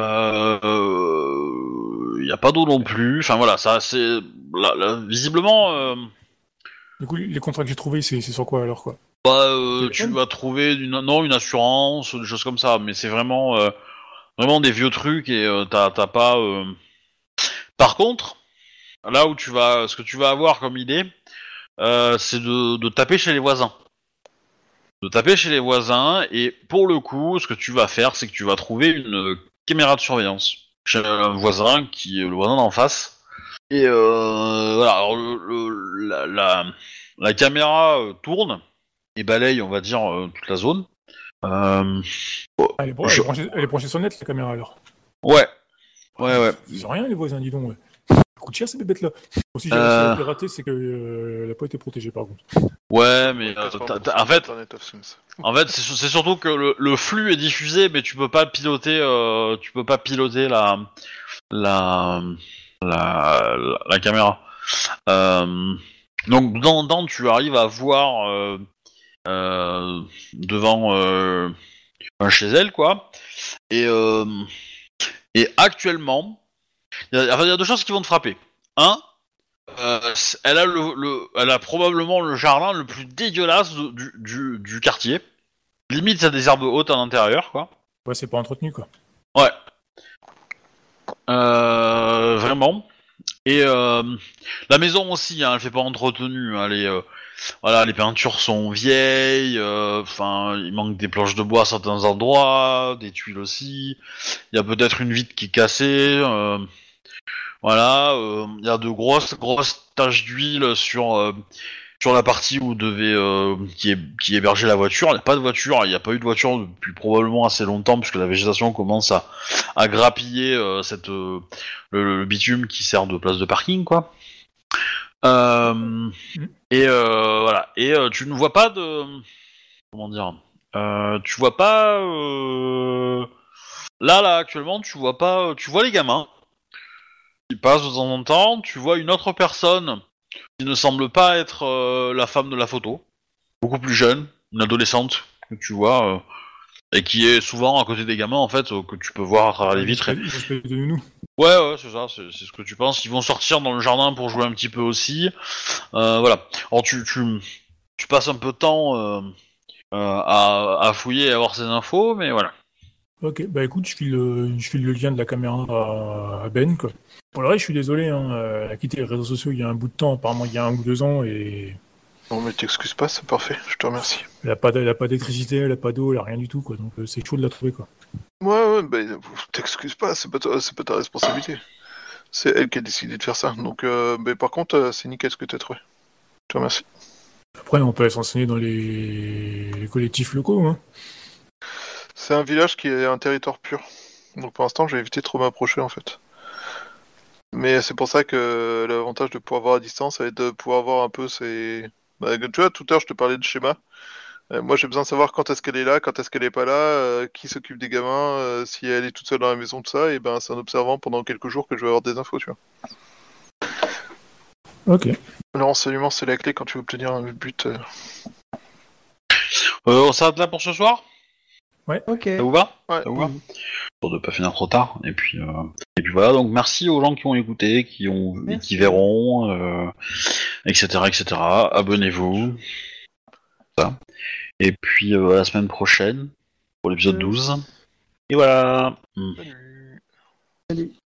n'y a pas d'eau non plus. Enfin voilà, ça c'est là, là, visiblement euh, Du coup, les contrats que j'ai trouvés, c'est sur quoi alors quoi? Bah, euh, tu vas trouver une, non, une assurance, des choses comme ça, mais c'est vraiment, euh, vraiment des vieux trucs et euh, t'as t'as pas. euh. Par contre, là où tu vas, ce que tu vas avoir comme idée, euh, c'est de, de taper chez les voisins. De taper chez les voisins et pour le coup, ce que tu vas faire, c'est que tu vas trouver une caméra de surveillance chez un voisin qui est le voisin d'en face. Et euh, voilà, alors le, le- la, la, la caméra euh, tourne et balaye, on va dire, euh, toute la zone. Euh, elle, est bran- Je- elle est branchée, branchée sur net, la caméra alors ouais, ouais, ouais. C'est rien, les voisins, dis donc. Ouais. Ça coûte cher ces bébêtes là. Si j'ai Euh. la pirater, c'est qu'elle n'a pas été protégée par contre. Ouais, mais euh, en fait, en fait, c'est c'est surtout que le, le flux est diffusé, mais tu peux pas piloter, euh, tu peux pas piloter la la la, la, la caméra. Euh, donc dans, dans tu arrives à voir euh, euh, devant euh, un chez elle quoi. Et euh, et actuellement, il y, a- enfin, il y a deux choses qui vont te frapper. Un, euh, elle a le, le- elle a probablement le jardin le plus dégueulasse de- du, du, du quartier. Limite, ça a des herbes hautes à l'intérieur, quoi. Ouais, c'est pas entretenu quoi. Ouais. Euh, vraiment. Et euh, la maison aussi, hein, elle fait pas entretenue. hein, les, euh, voilà, les peintures sont vieilles. euh, Enfin, il manque des planches de bois à certains endroits, des tuiles aussi. Il y a peut-être une vitre qui est cassée. euh, voilà, euh, il y a de grosses grosses taches d'huile sur euh, sur la partie où devait euh, qui, est, qui hébergeait la voiture. Il n'y a pas de voiture. Il n'y a pas eu de voiture depuis probablement assez longtemps puisque la végétation commence à à grappiller euh, cette euh, le, le bitume qui sert de place de parking quoi. Euh, et euh, voilà. Et euh, tu ne vois pas de comment dire. Euh, tu vois pas euh, là là actuellement tu vois pas tu vois les gamins qui passent de temps en temps. Tu vois une autre personne qui ne semble pas être euh, la femme de la photo, beaucoup plus jeune, une adolescente que tu vois. euh, et qui est souvent à côté des gamins en fait euh, que tu peux voir à travers les vitres. Ouais ouais c'est ça, c'est ce que tu penses. Ils vont sortir dans le jardin pour jouer un petit peu aussi. Voilà. Alors tu, tu tu passes un peu de temps à, à fouiller et à avoir ces infos, mais voilà. Ok, bah écoute, je file, le- je file le lien de la caméra à Ben quoi. Pour le reste, je suis désolé, hein, euh, elle a quitté les réseaux sociaux il y a un bout de temps, apparemment il y a un ou deux ans, et Non, mais t'excuses pas, c'est parfait, je te remercie. elle a pas, d'électricité, elle a pas d'eau, elle a rien du tout quoi, donc euh, c'est chaud de la trouver quoi. Ouais, ouais, bah, t'excuses pas, c'est pas, pas ta responsabilité. C'est elle qui a décidé de faire ça. Donc, euh, mais par contre, euh, c'est nickel ce que t'as trouvé. Je te remercie. Après, on peut s'enseigner dans les... les collectifs locaux, hein. C'est un village qui est un territoire pur. Donc pour l'instant, j'ai évité de trop m'approcher en fait. Mais c'est pour ça que l'avantage de pouvoir voir à distance, ça va être de pouvoir voir un peu ces... Bah, tu vois, tout à l'heure, je te parlais de schéma. Euh, moi, j'ai besoin de savoir quand est-ce qu'elle est là, quand est-ce qu'elle est pas là, euh, qui s'occupe des gamins, euh, si elle est toute seule dans la maison, tout ça. Et ben, c'est en observant pendant quelques jours que je vais avoir des infos, tu vois. Ok. Le renseignement, c'est la clé quand tu veux obtenir un but. euh. Euh, on s'arrête là pour ce soir? Ok. Ça vous va Ouais. Ça vous va Pour ne pas finir trop tard. Et puis, euh, et puis voilà, donc merci aux gens qui ont écouté, qui ont qui verront, euh, etc. etc. Abonnez-vous. Ça. Et puis euh, à la semaine prochaine pour l'épisode Euh. 12. Et voilà. Salut. Salut.